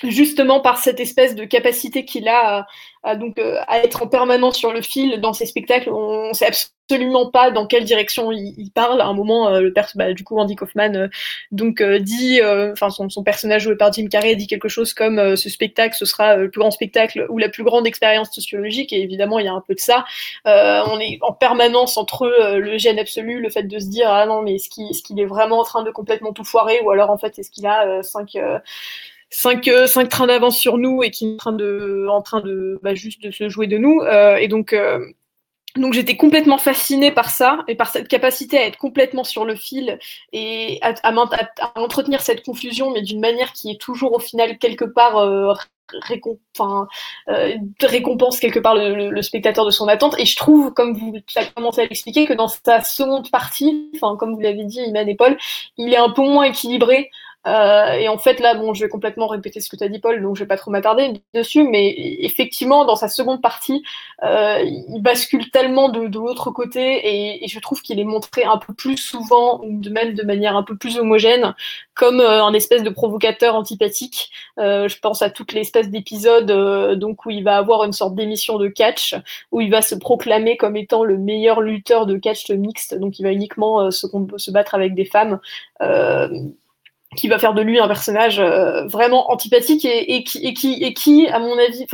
justement par cette espèce de capacité qu'il a à, donc euh, à être en permanence sur le fil dans ses spectacles. On ne sait absolument pas dans quelle direction il, parle. À un moment, euh, le bah, du coup, Andy Kaufman euh, donc dit, enfin son, son, personnage joué par Jim Carrey dit quelque chose comme ce spectacle, ce sera le plus grand spectacle ou la plus grande expérience sociologique. Et évidemment, il y a un peu de ça. on est en permanence entre le gène absolu, le fait de se dire ah non mais est-ce qu'il est, est vraiment en train de complètement tout foirer? Ou alors en fait est-ce qu'il a cinq cinq, euh, cinq trains d'avance sur nous et qui est en train de, en train de bah, juste de se jouer de nous. Euh, et donc, euh, donc j'étais complètement fascinée par ça et par cette capacité à être complètement sur le fil et à, à, entretenir cette confusion, mais d'une manière qui est toujours au final quelque part récompense quelque part le, le, spectateur de son attente. Et je trouve, comme vous avez commencé à l'expliquer, que dans sa seconde partie, enfin comme vous l'avez dit, Iman et Paul, il est un peu moins équilibré. Euh, et en fait, là, bon, je vais complètement répéter ce que tu as dit, Paul, donc je vais pas trop m'attarder dessus, mais effectivement, dans sa seconde partie, euh, il bascule tellement de, de l'autre côté, et, et, je trouve qu'il est montré un peu plus souvent, ou de même de manière un peu plus homogène, comme euh, un espèce de provocateur antipathique. Euh, je pense à toute l'espèce d'épisodes euh, donc où il va avoir une sorte d'émission de catch, où il va se proclamer comme étant le meilleur lutteur de catch mixte, donc il va uniquement se, se battre avec des femmes qui va faire de lui un personnage euh, vraiment antipathique et, qui, et, qui, et qui, à mon avis,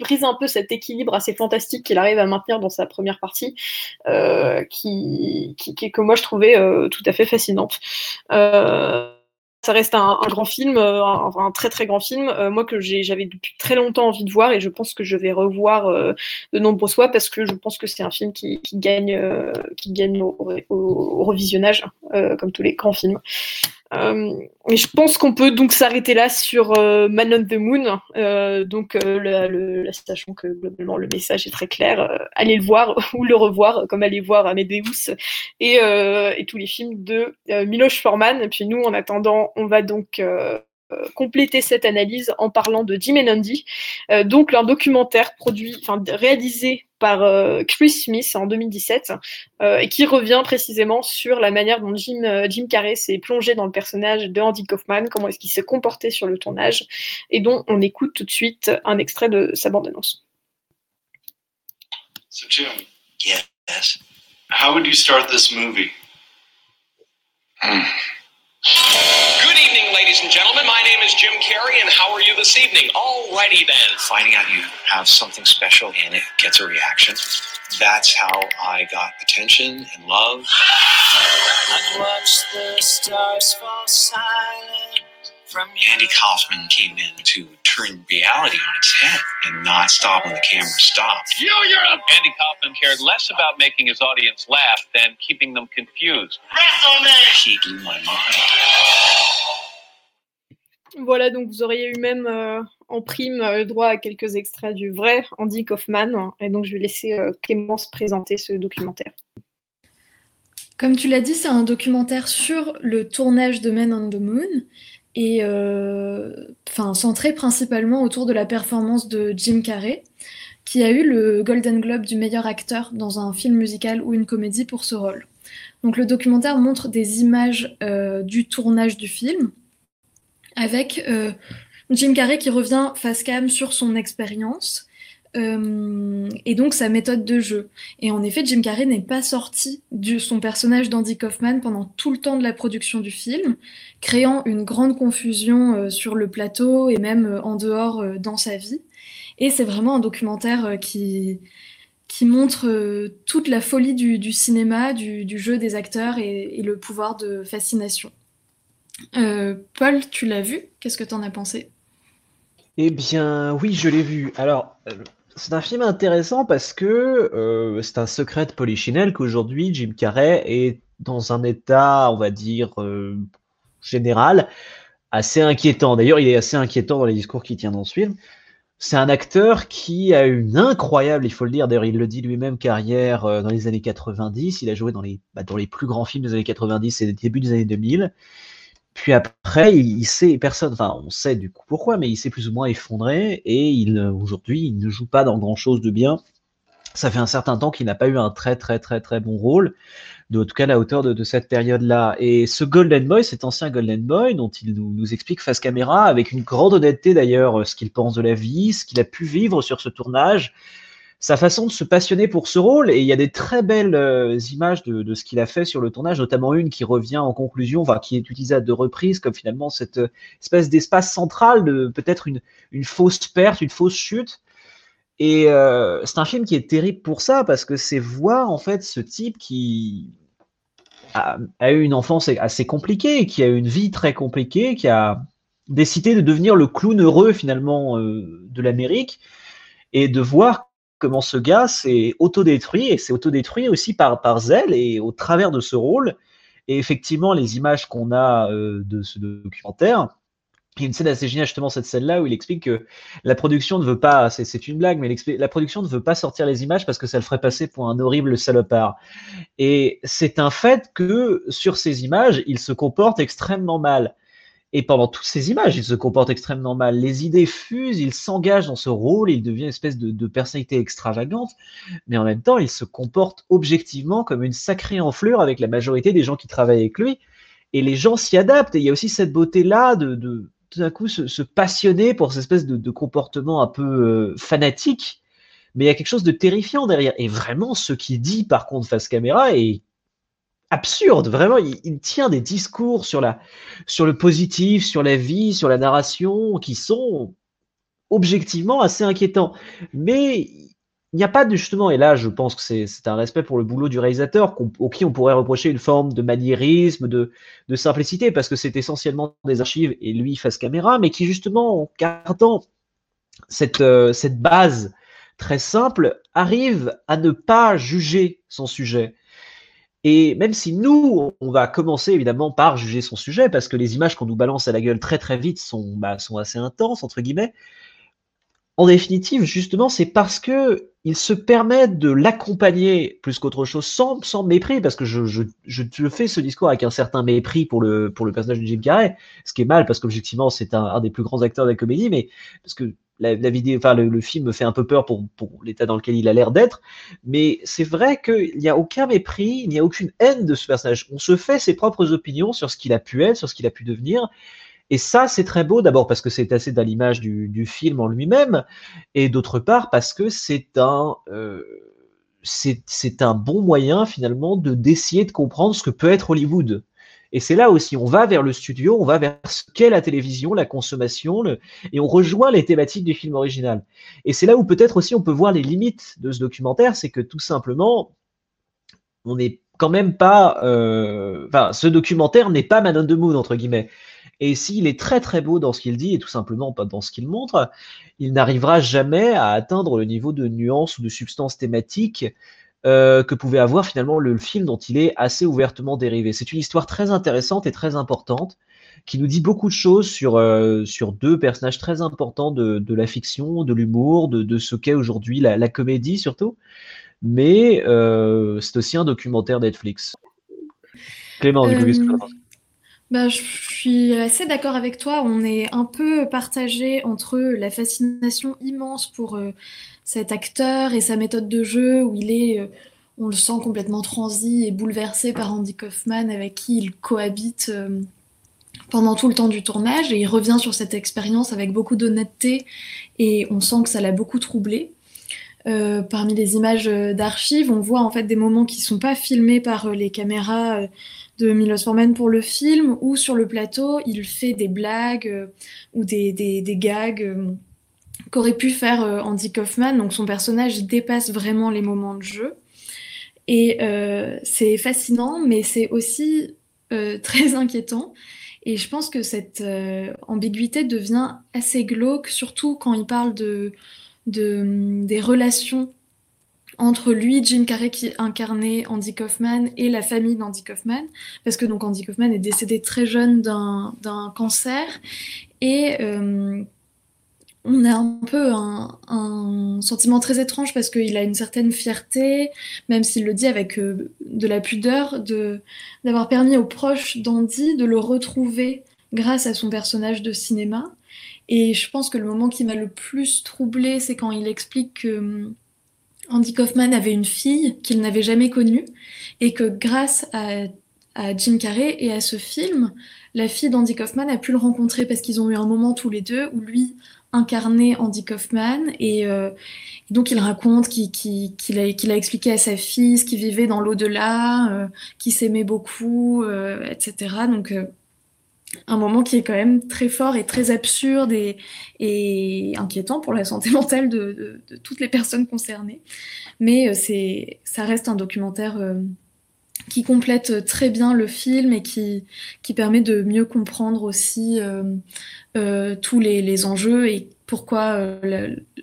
brise, un peu cet équilibre assez fantastique qu'il arrive à maintenir dans sa première partie, euh, qui, qui, que moi je trouvais euh, tout à fait fascinante. Ça reste un, grand film, un, très très grand film, moi que j'avais depuis très longtemps envie de voir et je pense que je vais revoir de nombreuses fois parce que je pense que c'est un film qui, gagne, qui gagne au revisionnage, comme tous les grands films. Euh, et je pense qu'on peut donc s'arrêter là sur euh, Man on the Moon. Euh, donc, la, le, sachant que globalement le message est très clair, allez le voir ou le revoir, comme allez voir Amadeus et, et tous les films de Miloš Forman. Et puis nous, en attendant, on va donc compléter cette analyse en parlant de Jim and Andy, donc leur documentaire produit, enfin réalisé par euh, Chris Smith en 2017 euh, et qui revient précisément sur la manière dont Jim, euh, Jim Carrey s'est plongé dans le personnage de Andy Kaufman, comment est-ce qu'il s'est comporté sur le tournage et dont on écoute tout de suite un extrait de sa bande-annonce. So Jim, yes. How would you start this movie? Hmm. Good evening, ladies and gentlemen. My name is Jim Carrey, and how are you this evening? Alrighty then. Finding out you have something special and it gets a reaction. That's how I got attention and love. I'd watch the stars fall silent from Andy Kaufman came in to turn reality on its head and not stop when the camera stopped. You, you're a... Andy Kaufman cared less about making his audience laugh than keeping them confused. He blew my mind. Voilà, donc vous auriez eu même euh, en prime euh, droit à quelques extraits du vrai Andy Kaufman. Et donc je vais laisser euh, Clémence présenter ce documentaire. Comme tu l'as dit, c'est un documentaire sur le tournage de Men on the Moon et euh, centré principalement autour de la performance de Jim Carrey, qui a eu le Golden Globe du meilleur acteur dans un film musical ou une comédie pour ce rôle. Donc le documentaire montre des images euh, du tournage du film, avec euh, Jim Carrey qui revient face cam sur son expérience, euh, et donc sa méthode de jeu. Et en effet, Jim Carrey n'est pas sorti de son personnage d'Andy Kaufman pendant tout le temps de la production du film, créant une grande confusion euh, sur le plateau et même euh, en dehors dans sa vie. Et c'est vraiment un documentaire qui, qui montre toute la folie du, cinéma, du, jeu des acteurs et, et, le pouvoir de fascination. Paul, tu l'as vu? Qu'est-ce que tu en as pensé? Eh bien, oui, je l'ai vu. Alors, c'est un film intéressant parce que euh, c'est un secret de Polichinelle qu'aujourd'hui Jim Carrey est dans un état, on va dire, euh, général, assez inquiétant. D'ailleurs, il est assez inquiétant dans les discours qu'il tient dans ce film. C'est un acteur qui a une incroyable, il faut le dire, d'ailleurs il le dit lui-même, carrière euh, dans les années 90. Il a joué dans les, bah, dans les plus grands films des années 90 et des débuts des années 2000. Puis après, il, sait, personne, enfin, on sait du coup pourquoi, mais il s'est plus ou moins effondré et il, aujourd'hui, il ne joue pas dans grand chose de bien. Ça fait un certain temps qu'il n'a pas eu un très, très, très, très bon rôle, de, en tout cas à la hauteur de, cette période-là. Et ce Golden Boy, cet ancien Golden Boy, dont il nous, nous explique face caméra, avec une grande honnêteté d'ailleurs, ce qu'il pense de la vie, ce qu'il a pu vivre sur ce tournage, sa façon de se passionner pour ce rôle. Et il y a des très belles euh, images de, ce qu'il a fait sur le tournage, notamment une qui revient en conclusion, qui est utilisée à deux reprises, comme finalement cette euh, espèce d'espace central de peut-être une, fausse perte, une fausse chute. Et euh, c'est un film qui est terrible pour ça, parce que c'est voir en fait ce type qui a, eu une enfance assez compliquée, qui a eu une vie très compliquée, qui a décidé de devenir le clown heureux finalement de l'Amérique, et de voir comment ce gars s'est autodétruit et s'est autodétruit aussi par, par zèle et au travers de ce rôle. Et effectivement, les images qu'on a euh, de ce documentaire, il y a une scène assez géniale, justement, cette scène-là, où il explique que la production ne veut pas, c'est une blague, mais la production ne veut pas sortir les images parce que ça le ferait passer pour un horrible salopard. Et c'est un fait que sur ces images, il se comporte extrêmement mal. Et pendant toutes ces images, il se comporte extrêmement mal. Les idées fusent, il s'engage dans ce rôle, il devient une espèce de, personnalité extravagante, mais en même temps, il se comporte objectivement comme une sacrée enflure avec la majorité des gens qui travaillent avec lui. Et les gens s'y adaptent. Et il y a aussi cette beauté-là de, tout d'un coup se, passionner pour cette espèce de, comportement un peu euh, fanatique. Mais il y a quelque chose de terrifiant derrière. Et vraiment, ce qu'il dit, par contre, face caméra est absurde. Vraiment, il, tient des discours sur, la, sur le positif, sur la vie, sur la narration, qui sont objectivement assez inquiétants. Mais il n'y a pas de justement, et là je pense que c'est un respect pour le boulot du réalisateur, au qui on pourrait reprocher une forme de maniérisme, de, de simplicité, parce que c'est essentiellement des archives et lui face caméra, mais qui justement, en gardant cette, euh, cette base très simple, arrive à ne pas juger son sujet. Et même si nous, on va commencer évidemment par juger son sujet, parce que les images qu'on nous balance à la gueule très très vite sont, bah, sont assez intenses, entre guillemets, en définitive, justement, c'est parce que il se permet de l'accompagner plus qu'autre chose, sans, sans mépris, parce que je, je, je, fais ce discours avec un certain mépris pour le, pour le personnage de Jim Carrey, ce qui est mal, parce qu'objectivement, c'est un, un, des plus grands acteurs de la comédie, mais parce que la, vidéo, enfin, le, film me fait un peu peur pour, l'état dans lequel il a l'air d'être, mais c'est vrai qu'il n'y a aucun mépris, il n'y a aucune haine de ce personnage. On se fait ses propres opinions sur ce qu'il a pu être, sur ce qu'il a pu devenir, et ça, c'est très beau, d'abord parce que c'est assez dans l'image du, du, film en lui-même, et d'autre part parce que c'est un, euh, c'est un bon moyen finalement de d'essayer de comprendre ce que peut être Hollywood. Et c'est là aussi, on va vers le studio, on va vers ce qu'est la télévision, la consommation, et on rejoint les thématiques du film original. Et c'est là où peut-être aussi on peut voir les limites de ce documentaire, c'est que tout simplement, on n'est quand même pas, euh, enfin, ce documentaire n'est pas Man on the Moon entre guillemets. Et s'il est très très beau dans ce qu'il dit et tout simplement pas dans ce qu'il montre, il n'arrivera jamais à atteindre le niveau de nuance ou de substance thématique euh, que pouvait avoir finalement le, film dont il est assez ouvertement dérivé. C'est une histoire très intéressante et très importante qui nous dit beaucoup de choses sur, euh, sur deux personnages très importants de, de la fiction, de l'humour, de, de, ce qu'est aujourd'hui la, la, comédie surtout. Mais euh, c'est aussi un documentaire Netflix. Clément, du coup, bah, je suis assez d'accord avec toi. On est un peu partagé entre la fascination immense pour euh, cet acteur et sa méthode de jeu, où il est, euh, on le sent complètement transi et bouleversé par Andy Kaufman, avec qui il cohabite euh, pendant tout le temps du tournage. Et il revient sur cette expérience avec beaucoup d'honnêteté, et on sent que ça l'a beaucoup troublé. Parmi les images d'archives, on voit en fait des moments qui sont pas filmés par les caméras de Milos Forman pour le film, ou sur le plateau, il fait des blagues euh, ou des, des, gags euh, qu'aurait pu faire euh, Andy Kaufman. Donc son personnage dépasse vraiment les moments de jeu. Et c'est fascinant, mais c'est aussi très inquiétant. Et je pense que cette ambiguïté devient assez glauque, surtout quand il parle de, de des relations entre lui, Jim Carrey qui incarnait Andy Kaufman et la famille d'Andy Kaufman, parce que donc Andy Kaufman est décédé très jeune d'un cancer et euh, on a un peu un, sentiment très étrange parce qu'il a une certaine fierté, même s'il le dit avec euh, de la pudeur, d'avoir permis aux proches d'Andy de le retrouver grâce à son personnage de cinéma. Et je pense que le moment qui m'a le plus troublé, c'est quand il explique que Andy Kaufman avait une fille qu'il n'avait jamais connue et que grâce à, Jim Carrey et à ce film, la fille d'Andy Kaufman a pu le rencontrer parce qu'ils ont eu un moment tous les deux où lui incarnait Andy Kaufman et euh, donc il raconte qu'il a, expliqué à sa fille ce qu'il vivait dans l'au-delà, euh, qu'il s'aimait beaucoup, euh, etc. Donc un moment qui est quand même très fort et très absurde et, inquiétant pour la santé mentale de, toutes les personnes concernées. Mais euh, c'est, ça reste un documentaire euh, qui complète très bien le film et qui, permet de mieux comprendre aussi euh, tous les, les, enjeux et pourquoi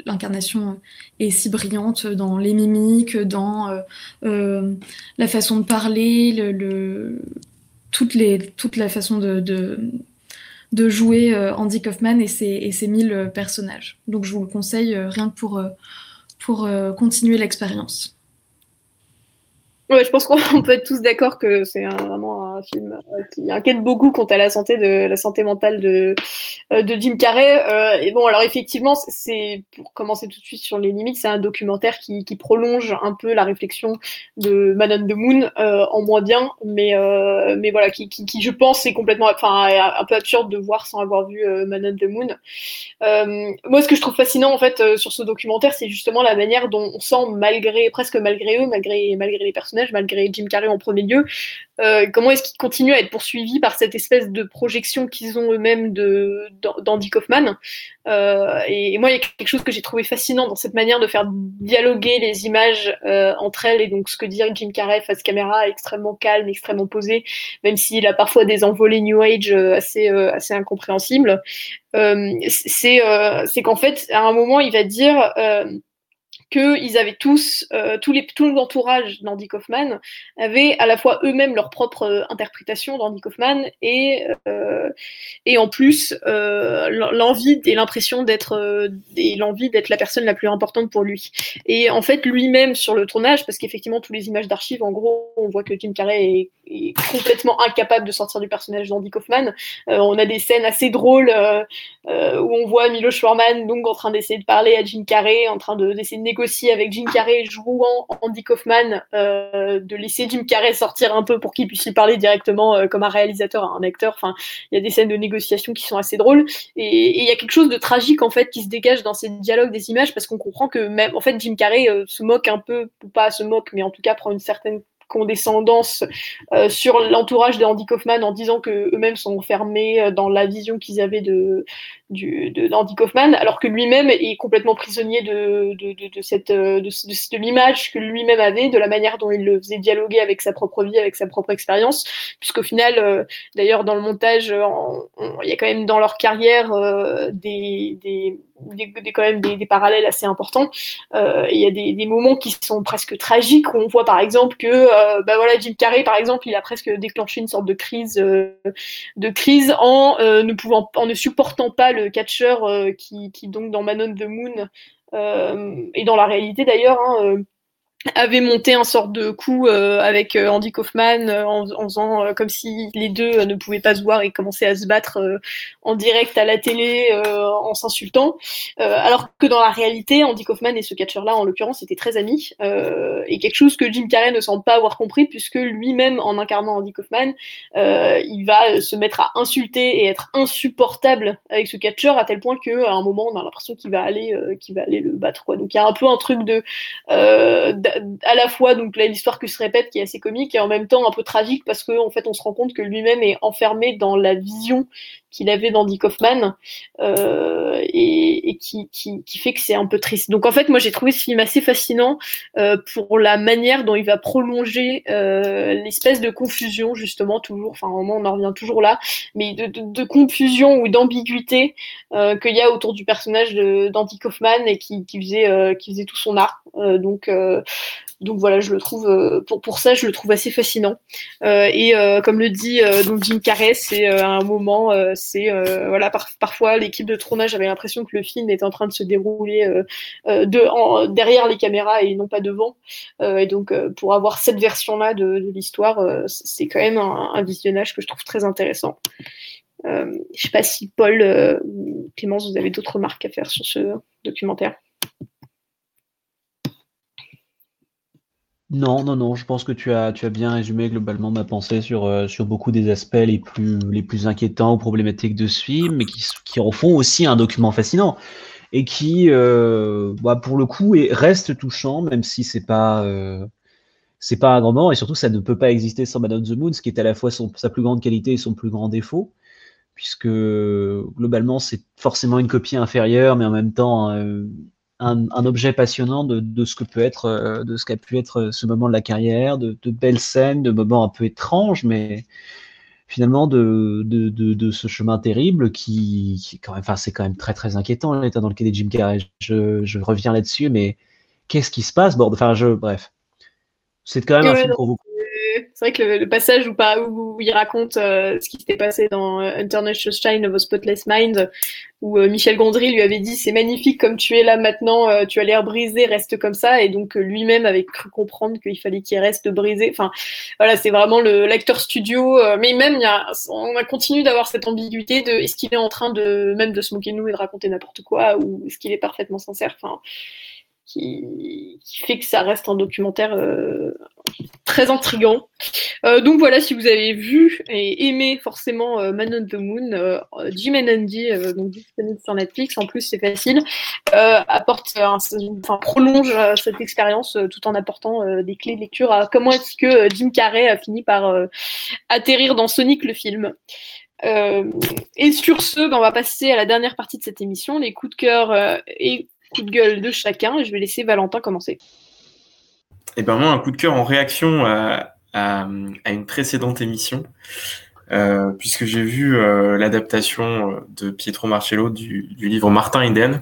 l'incarnation est si brillante dans les mimiques, dans la façon de parler, le les, toute la façon de, de, jouer euh, Andy Kaufman et ses, et ses mille personnages. Donc je vous le conseille euh, rien que pour, euh, pour continuer l'expérience. Ouais, je pense qu'on peut être tous d'accord que c'est vraiment un film euh, qui inquiète beaucoup quant à la santé de la santé mentale de euh, de Jim Carrey. Euh, et bon, alors effectivement, c'est pour commencer tout de suite sur les limites, c'est un documentaire qui, qui prolonge un peu la réflexion de Madame de Moon en moins bien, mais mais voilà, qui, qui, je pense est complètement, enfin, un peu absurde de voir sans avoir vu Madame de Moon. moi, ce que je trouve fascinant en fait sur ce documentaire, c'est justement la manière dont on sent malgré presque malgré eux, malgré malgré les personnages malgré Jim Carrey en premier lieu. Euh, comment est-ce qu'ils continuent à être poursuivis par cette espèce de projection qu'ils ont eux-mêmes d'Andy Kaufman? Euh, et, moi, il y a quelque chose que j'ai trouvé fascinant dans cette manière de faire dialoguer les images euh, entre elles et donc ce que dit Jim Carrey face caméra, extrêmement calme, extrêmement posé, même s'il a parfois des envolées New Age assez assez incompréhensibles. c'est qu'en fait, à un moment, il va dire qu'ils avaient tous, euh, tous les, tout l'entourage d'Andy Kaufman avait à la fois eux-mêmes leur propre euh, interprétation d'Andy Kaufman et, euh, et en plus euh, l'envie et l'impression d'être et la personne la plus importante pour lui. Et en fait, lui-même sur le tournage, parce qu'effectivement, tous les images d'archives, en gros, on voit que Jim Carrey est, complètement incapable de sortir du personnage d'Andy Kaufman. on a des scènes assez drôles où on voit Milos Forman donc en train d'essayer de parler à Jim Carrey, en train d'essayer de, avec Jim Carrey jouant Andy Kaufman, euh, de laisser Jim Carrey sortir un peu pour qu'il puisse lui parler directement euh, comme un réalisateur, un acteur. Enfin, il y a des scènes de négociation qui sont assez drôles et il y a quelque chose de tragique en fait qui se dégage dans ces dialogues des images parce qu'on comprend que même en fait Jim Carrey euh, se moque un peu, ou pas se moque, mais en tout cas prend une certaine condescendance sur l'entourage de Andy Kaufman en disant que eux-mêmes sont enfermés dans la vision qu'ils avaient de du d'Andy Kaufman alors que lui-même est complètement prisonnier de de, de, de cette euh, de, de, l'image que lui-même avait de la manière dont il le faisait dialoguer avec sa propre vie avec sa propre expérience puisqu'au final euh, d'ailleurs dans le montage il y a quand même dans leur carrière des, des des, des, quand même des, des, parallèles assez importants. Euh, il y a des, des, moments qui sont presque tragiques où on voit par exemple que euh, bah voilà Jim Carrey par exemple il a presque déclenché une sorte de crise euh, de crise en euh, ne pouvant en ne supportant pas le catcheur euh, qui, donc dans Man on the Moon et dans la réalité d'ailleurs hein, avait monté un sort de coup euh, avec euh, Andy Kaufman euh, en, en, faisant comme si les deux ne pouvaient pas se voir et commençaient à se battre en direct à la télé en s'insultant. Alors que dans la réalité Andy Kaufman et ce catcheur-là en l'occurrence étaient très amis. Et quelque chose que Jim Carrey ne semble pas avoir compris puisque lui-même en incarnant Andy Kaufman il va se mettre à insulter et être insupportable avec ce catcheur à tel point que à un moment on a l'impression qu'il va aller qu'il va aller le battre quoi. Donc il y a un peu un truc de à la fois donc l'histoire qui se répète qui est assez comique et en même temps un peu tragique parce que en fait on se rend compte que lui-même est enfermé dans la vision qu'il avait d'Andy Kaufman euh, et, qui, fait que c'est un peu triste. Donc en fait, moi j'ai trouvé ce film assez fascinant euh, pour la manière dont il va prolonger euh, l'espèce de confusion justement toujours. Enfin, moment on en revient toujours là, mais de, confusion ou d'ambiguïté euh, qu'il y a autour du personnage d'Andy Kaufman et qui, qui faisait qui faisait tout son art. Donc donc voilà, je le trouve pour pour ça, je le trouve assez fascinant. et comme le dit donc Jim Carrey, c'est un moment c'est euh, voilà parfois l'équipe de tournage avait l'impression que le film était en train de se dérouler euh, euh, derrière les caméras et non pas devant. et donc pour avoir cette version là de, l'histoire, c'est quand même un, visionnage que je trouve très intéressant. Euh, je sais pas si Paul ou Clémence, vous avez d'autres remarques à faire sur ce documentaire. Non, non, non, je pense que tu as, tu as bien résumé globalement ma pensée sur, euh, sur beaucoup des aspects les plus, les plus inquiétants ou problématiques de ce film, mais qui, qui en font aussi un document fascinant et qui, euh, bah, pour le coup, est, reste touchant, même si c'est pas, euh, c'est pas un grand moment, et surtout ça ne peut pas exister sans Madame the Moon, ce qui est à la fois son, sa plus grande qualité et son plus grand défaut, puisque globalement c'est forcément une copie inférieure, mais en même temps euh, un, un, objet passionnant de, de, ce que peut être, euh, de ce qu'a pu être euh, ce moment de la carrière, de, de, belles scènes, de moments un peu étranges, mais finalement de, de, de ce chemin terrible qui, qui quand même, enfin, c'est quand même très très inquiétant l'état dans lequel est Jim Carrey. Je, je reviens là-dessus, mais qu'est-ce qui se passe Bon, enfin, je, bref, c'est quand même un film pour vous c'est vrai que le, passage où, où, il raconte euh, ce qui s'était passé dans euh, International Shine of a Spotless Mind, où euh, Michel Gondry lui avait dit c'est magnifique comme tu es là maintenant, tu as l'air brisé, reste comme ça, et donc lui-même avait cru comprendre qu'il fallait qu'il reste brisé. Enfin, voilà, c'est vraiment l'acteur studio, mais même y a, on a continué d'avoir cette ambiguïté de est-ce qu'il est en train de même de se moquer de nous et de raconter n'importe quoi, ou est-ce qu'il est parfaitement sincère? Enfin, qui, fait que ça reste un documentaire très intrigant. Euh, donc voilà, si vous avez vu et aimé forcément euh, Man on the Moon, euh, Jim and Andy, donc disponible sur Netflix, en plus c'est facile, apporte, enfin prolonge cette expérience tout en apportant des clés de lecture à comment est-ce que Jim Carrey a fini par atterrir dans Sonic le film. et sur ce, ben, on va passer à la dernière partie de cette émission, les coups de cœur et coups de gueule de chacun. Je vais laisser Valentin commencer. Et eh ben moi, un coup de cœur en réaction à, une précédente émission, euh, puisque j'ai vu euh, l'adaptation euh, de Pietro Marcello du, livre Martin Eden.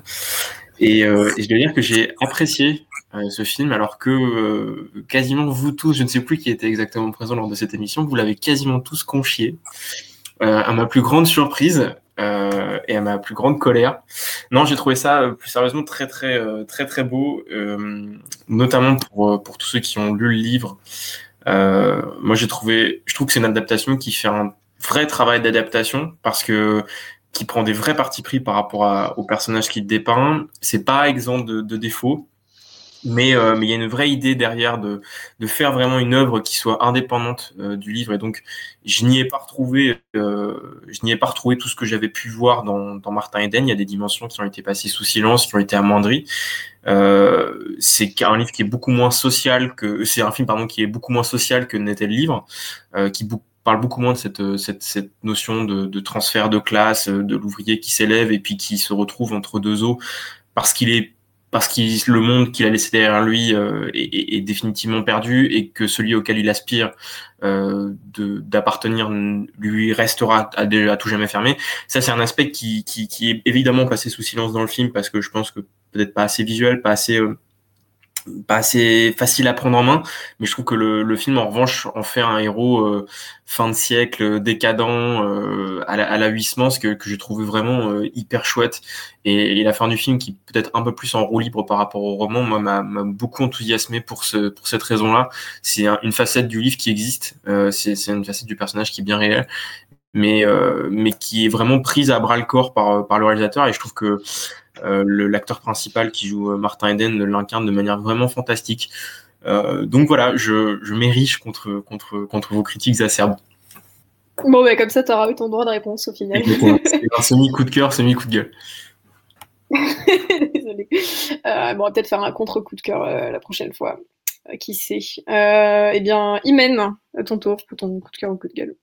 Et, et, je dois dire que j'ai apprécié ce film, alors que quasiment vous tous, je ne sais plus qui était exactement présent lors de cette émission, vous l'avez quasiment tous confié. à ma plus grande surprise, euh, et à ma plus grande colère. Non, j'ai trouvé ça euh, plus sérieusement très très euh, très très beau, notamment pour pour tous ceux qui ont lu le livre. moi, j'ai trouvé, je trouve que c'est une adaptation qui fait un vrai travail d'adaptation parce que qui prend des vrais partis pris par rapport à, au personnage qu'il dépeint. C'est pas exempt de, de défauts. Mais, euh, mais il y a une vraie idée derrière de, de faire vraiment une œuvre qui soit indépendante euh, du livre. Et donc, je n'y ai pas retrouvé, euh, je n'y ai pas retrouvé tout ce que j'avais pu voir dans, dans Martin Eden. Il y a des dimensions qui ont été passées sous silence, qui ont été amoindries. Euh, c'est un livre qui est beaucoup moins social que, c'est un film pardon qui est beaucoup moins social que n'était le livre, euh, qui parle beaucoup moins de cette, cette, cette notion de, de, transfert de classe, de l'ouvrier qui s'élève et puis qui se retrouve entre deux eaux parce qu'il est parce que le monde qu'il a laissé derrière lui euh, est, est, définitivement perdu et que celui auquel il aspire euh, d'appartenir lui restera à, à, tout jamais fermé. Ça, c'est un aspect qui, qui, qui, est évidemment passé sous silence dans le film parce que je pense que peut-être pas assez visuel, pas assez euh, pas assez facile à prendre en main, mais je trouve que le, le film en revanche en fait un héros euh, fin de siècle décadent euh, à, la, à la Huysmans que, que j'ai trouvé vraiment euh, hyper chouette et, et, la fin du film qui peut-être un peu plus en roue libre par rapport au roman moi m'a beaucoup enthousiasmé pour ce pour cette raison-là. C'est une facette du livre qui existe, c'est une facette du personnage qui est bien réelle, mais mais qui est vraiment prise à bras le corps par par le réalisateur et je trouve que euh, l'acteur principal qui joue euh, Martin Eden l'incarne de manière vraiment fantastique. Euh, donc voilà, je, je m'érige contre, contre, contre vos critiques acerbes. Bon, bah, comme ça, tu auras eu ton droit de réponse au final. C'est un semi-coup de cœur, semi-coup de gueule. Désolée. bon, on va peut-être faire un contre-coup de cœur la prochaine fois. Qui sait Eh bien, Imen, à ton tour, pour ton coup de cœur ou coup de gueule.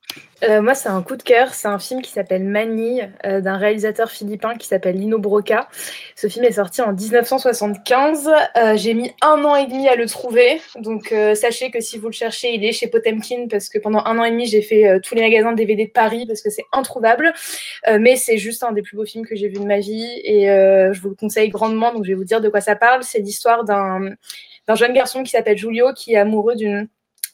Euh, moi, c'est un coup de cœur. C'est un film qui s'appelle Manille, euh, d'un réalisateur philippin qui s'appelle Lino Broca. Ce film est sorti en 1975. Euh, j'ai mis un an et demi à le trouver. Donc, sachez que si vous le cherchez, il est chez Potemkin parce que pendant un an et demi, j'ai fait tous les magasins de DVD de Paris parce que c'est introuvable. mais c'est juste un des plus beaux films que j'ai vu de ma vie et je vous le conseille grandement. Donc, je vais vous dire de quoi ça parle. C'est l'histoire d'un jeune garçon qui s'appelle Julio qui est amoureux d'une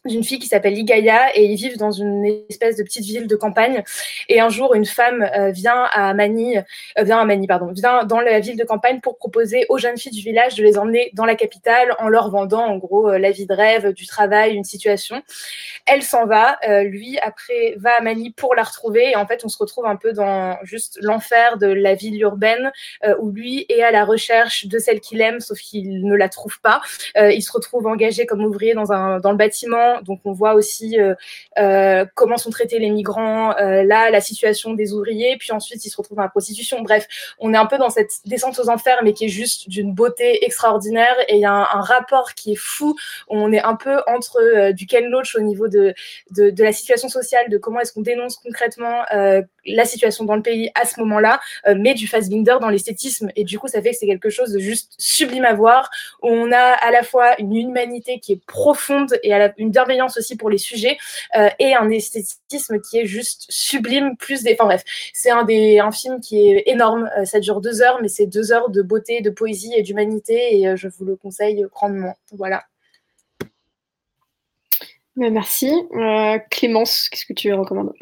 d'une fille qui s'appelle Ligaya et ils vivent dans une espèce de petite ville de campagne. Et un jour, une femme euh, vient à Manille, euh, vient à Manille, pardon, vient dans la ville de campagne pour proposer aux jeunes filles du village de les emmener dans la capitale en leur vendant en gros euh, la vie de rêve, du travail, une situation. Elle s'en va, lui après va à Manille pour la retrouver et en fait on se retrouve un peu dans juste l'enfer de la ville urbaine où lui est à la recherche de celle qu'il aime sauf qu'il ne la trouve pas. il se retrouve engagé comme ouvrier dans un dans le bâtiment donc on voit aussi euh, euh, comment sont traités les migrants, euh, là la situation des ouvriers, puis ensuite ils se retrouvent dans la prostitution. Bref, on est un peu dans cette descente aux enfers, mais qui est juste d'une beauté extraordinaire et il y a un, rapport qui est fou. On est un peu entre du Ken Loach au niveau de, de, de, la situation sociale, de comment est-ce qu'on dénonce concrètement la situation dans le pays à ce moment-là, mais du Fassbinder dans l'esthétisme. Et du coup, ça fait que c'est quelque chose de juste sublime à voir. On a à la fois une humanité qui est profonde et une bienveillance aussi pour les sujets euh, et un esthétisme qui est juste sublime. Plus des, enfin bref, c'est un un film qui est énorme. Euh, ça dure deux heures, mais c'est deux heures de beauté, de poésie et d'humanité et euh, je vous le conseille grandement. Voilà. Merci. Clémence, qu'est-ce que tu recommandes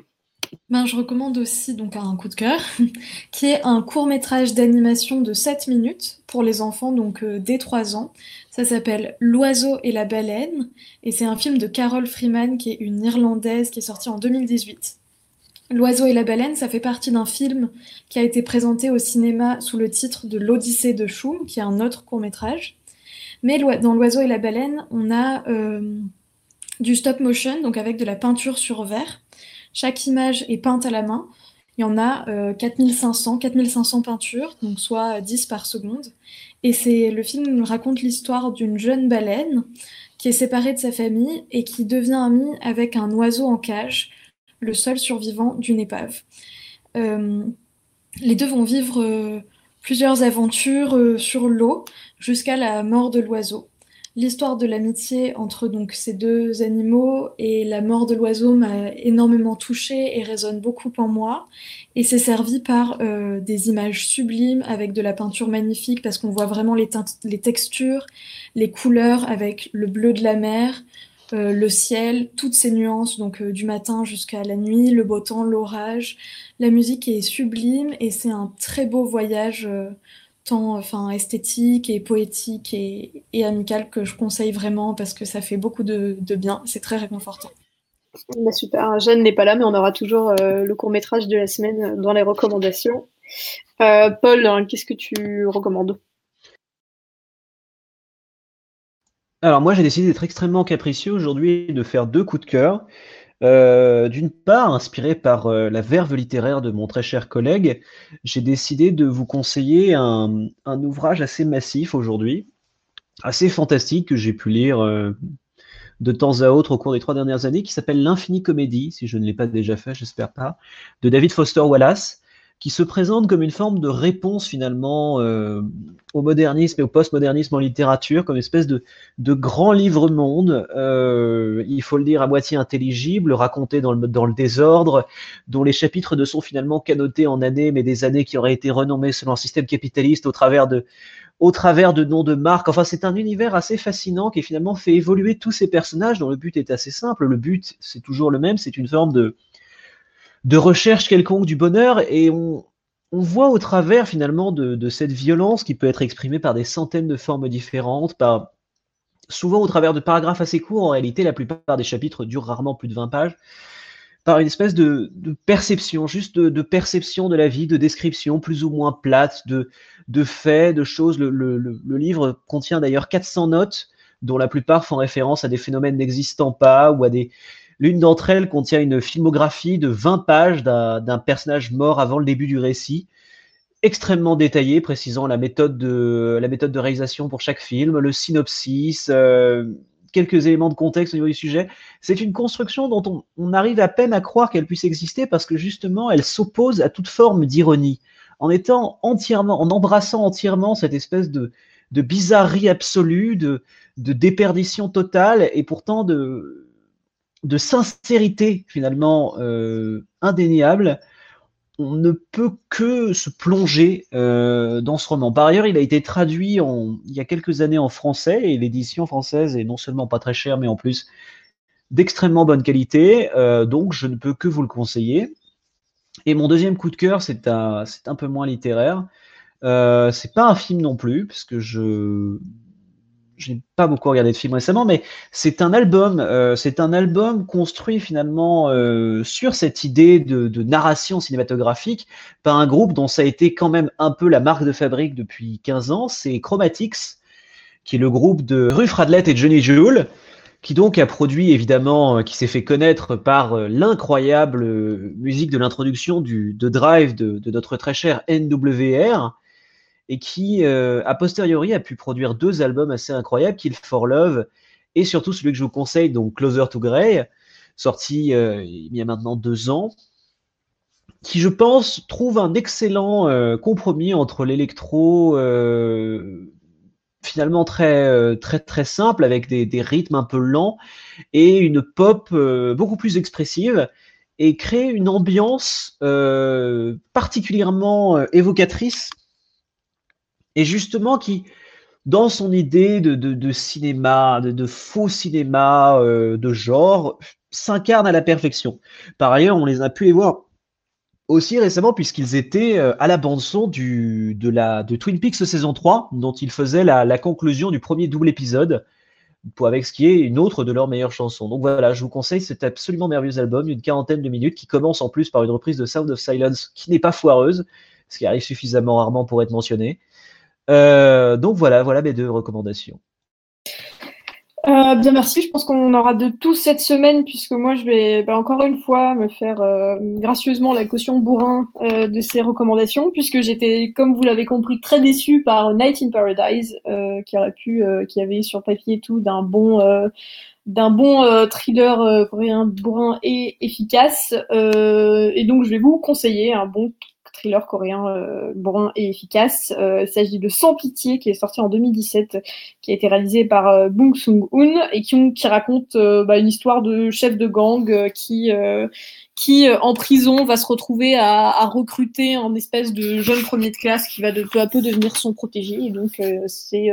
ben, je recommande aussi donc un coup de cœur, qui est un court métrage d'animation de 7 minutes pour les enfants donc euh, dès 3 ans. Ça s'appelle L'oiseau et la baleine et c'est un film de Carol Freeman qui est une Irlandaise qui est sortie en 2018. L'oiseau et la baleine, ça fait partie d'un film qui a été présenté au cinéma sous le titre de L'Odyssée de Choum, qui est un autre court métrage. Mais dans L'oiseau et la baleine, on a... Euh, du stop motion, donc avec de la peinture sur verre. Chaque image est peinte à la main. Il y en a 4500, 4500 peintures, donc soit 10 par seconde. Et c'est le film raconte l'histoire d'une jeune baleine qui est séparée de sa famille et qui devient amie avec un oiseau en cage, le seul survivant d'une épave. Euh, les deux vont vivre euh, plusieurs aventures euh, sur l'eau jusqu'à la mort de l'oiseau. L'histoire de l'amitié entre donc ces deux animaux et la mort de l'oiseau m'a énormément touchée et résonne beaucoup en moi. Et c'est servi par euh, des images sublimes avec de la peinture magnifique parce qu'on voit vraiment les, les, textures, les couleurs avec le bleu de la mer, euh, le ciel, toutes ces nuances, donc euh, du matin jusqu'à la nuit, le beau temps, l'orage. La musique est sublime et c'est un très beau voyage tant enfin, esthétique et poétique et, amical que je conseille vraiment parce que ça fait beaucoup de, bien. C'est très réconfortant. Bah, super. Jeanne n'est pas là, mais on aura toujours euh, le court métrage de la semaine dans les recommandations. Euh, Paul, hein, qu'est-ce que tu recommandes? Alors moi j'ai décidé d'être extrêmement capricieux aujourd'hui et de faire deux coups de cœur. Euh, d'une part, inspiré par euh, la verve littéraire de mon très cher collègue, j'ai décidé de vous conseiller un, ouvrage assez massif aujourd'hui, assez fantastique que j'ai pu lire euh, de temps à autre au cours des trois dernières années, qui s'appelle L'Infini Comédie, si je ne l'ai pas déjà fait, j'espère pas, de David Foster Wallace qui se présente comme une forme de réponse finalement euh, au modernisme et au postmodernisme en littérature, comme espèce de, de grand livre-monde, euh, il faut le dire à moitié intelligible, raconté dans le, dans le désordre, dont les chapitres ne sont finalement qu'annotés en années, mais des années qui auraient été renommées selon un système capitaliste au travers de, au travers de noms de marques. Enfin, c'est un univers assez fascinant qui finalement fait évoluer tous ces personnages dont le but est assez simple. Le but, c'est toujours le même, c'est une forme de, de recherche quelconque du bonheur et on, voit au travers finalement de, cette violence qui peut être exprimée par des centaines de formes différentes, par souvent au travers de paragraphes assez courts. En réalité, la plupart des chapitres durent rarement plus de 20 pages par une espèce de, perception, juste de, perception de la vie, de description plus ou moins plate, de, de faits, de choses. Le, le livre contient d'ailleurs 400 notes, dont la plupart font référence à des phénomènes n'existant pas ou à des, L'une d'entre elles contient une filmographie de 20 pages d'un personnage mort avant le début du récit, extrêmement détaillée, précisant la méthode de, la méthode de réalisation pour chaque film, le synopsis, euh, quelques éléments de contexte au niveau du sujet. C'est une construction dont on, on, arrive à peine à croire qu'elle puisse exister parce que justement, elle s'oppose à toute forme d'ironie, en étant entièrement, en embrassant entièrement cette espèce de, de bizarrerie absolue, de, de déperdition totale, et pourtant de, de sincérité finalement euh, indéniable, on ne peut que se plonger euh, dans ce roman. Par ailleurs, il a été traduit il y a quelques années en français et l'édition française est non seulement pas très chère, mais en plus d'extrêmement bonne qualité. Euh, donc, je ne peux que vous le conseiller. Et mon deuxième coup de cœur, c'est un, un peu moins littéraire. c'est pas un film non plus, parce que je je n'ai pas beaucoup regardé de films récemment, mais c'est un album, euh, c'est un album construit finalement euh, sur cette idée de, narration cinématographique par un groupe dont ça a été quand même un peu la marque de fabrique depuis 15 ans, c'est Chromatics, qui est le groupe de Ruth Radlett et Johnny Jewel, qui donc a produit évidemment, euh, qui s'est fait connaître par l'incroyable musique de l'introduction de Drive de, de, notre très cher NWR, et qui, euh, a posteriori, a pu produire deux albums assez incroyables, Kill for Love et surtout celui que je vous conseille, donc Closer to Grey, sorti euh, il y a maintenant deux ans, qui, je pense, trouve un excellent euh, compromis entre l'électro finalement très, très, très simple, avec des, des, rythmes un peu lents, et une pop beaucoup plus expressive, et crée une ambiance particulièrement évocatrice et justement qui, dans son idée de, cinéma, de, faux cinéma, euh, de genre, s'incarne à la perfection. Par ailleurs, on les a pu les voir aussi récemment puisqu'ils étaient euh, à la bande-son de, la, de Twin Peaks saison 3, dont ils faisaient la, conclusion du premier double épisode, avec ce qui est une autre de leurs meilleures chansons. Donc voilà, je vous conseille cet absolument merveilleux album d'une quarantaine de minutes qui commence en plus par une reprise de Sound of Silence qui n'est pas foireuse, ce qui arrive suffisamment rarement pour être mentionné. Euh, donc voilà, voilà mes deux recommandations. Euh, bien merci, je pense qu'on aura de tout cette semaine puisque moi je vais bah, encore une fois me faire euh, gracieusement la caution bourrin de ces recommandations puisque j'étais, comme vous l'avez compris, très déçue par Night in Paradise qui aurait pu, qui avait sur papier tout d'un bon d'un bon thriller coréen bourrin et efficace et donc je vais vous conseiller un bon thriller coréen euh, brun et efficace. Euh, il s'agit de Sans pitié qui est sorti en 2017, qui a été réalisé par euh, Bong Sung-hoon et qui, qui raconte bah, une histoire de chef de gang qui qui en prison va se retrouver à, à, recruter un espèce de jeune premier de classe qui va de peu à peu devenir son protégé. Et donc c'est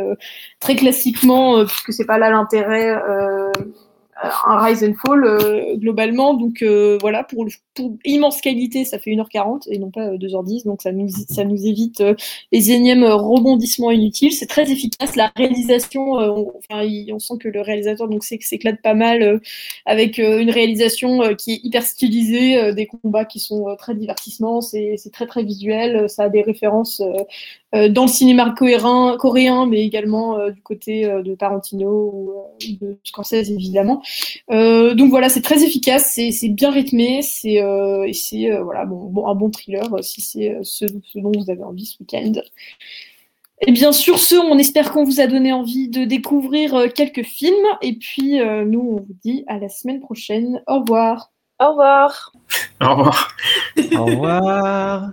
très classiquement, puisque c'est pas là l'intérêt un rise and fall euh, globalement. Donc euh, voilà, pour, pour, immense qualité, ça fait 1h40 et non pas 2h10. Euh, donc ça nous, ça nous évite les énièmes rebondissements inutiles. C'est très efficace. La réalisation, on, enfin, on sent que le réalisateur donc s'éclate pas mal avec une réalisation qui est hyper stylisée, des combats qui sont très divertissements. C'est très très visuel. Ça a des références euh, dans le cinéma coréen, coréen mais également euh, du côté euh, de Tarantino ou de Scorsese évidemment. donc voilà, c'est très efficace, c'est bien rythmé, c'est c'est voilà bon, bon, un bon thriller si c'est ce, ce, dont vous avez envie ce week-end. Et bien sur ce, on espère qu'on vous a donné envie de découvrir quelques films. Et puis nous, on vous dit à la semaine prochaine. Au revoir. Au revoir. Au revoir. Au revoir.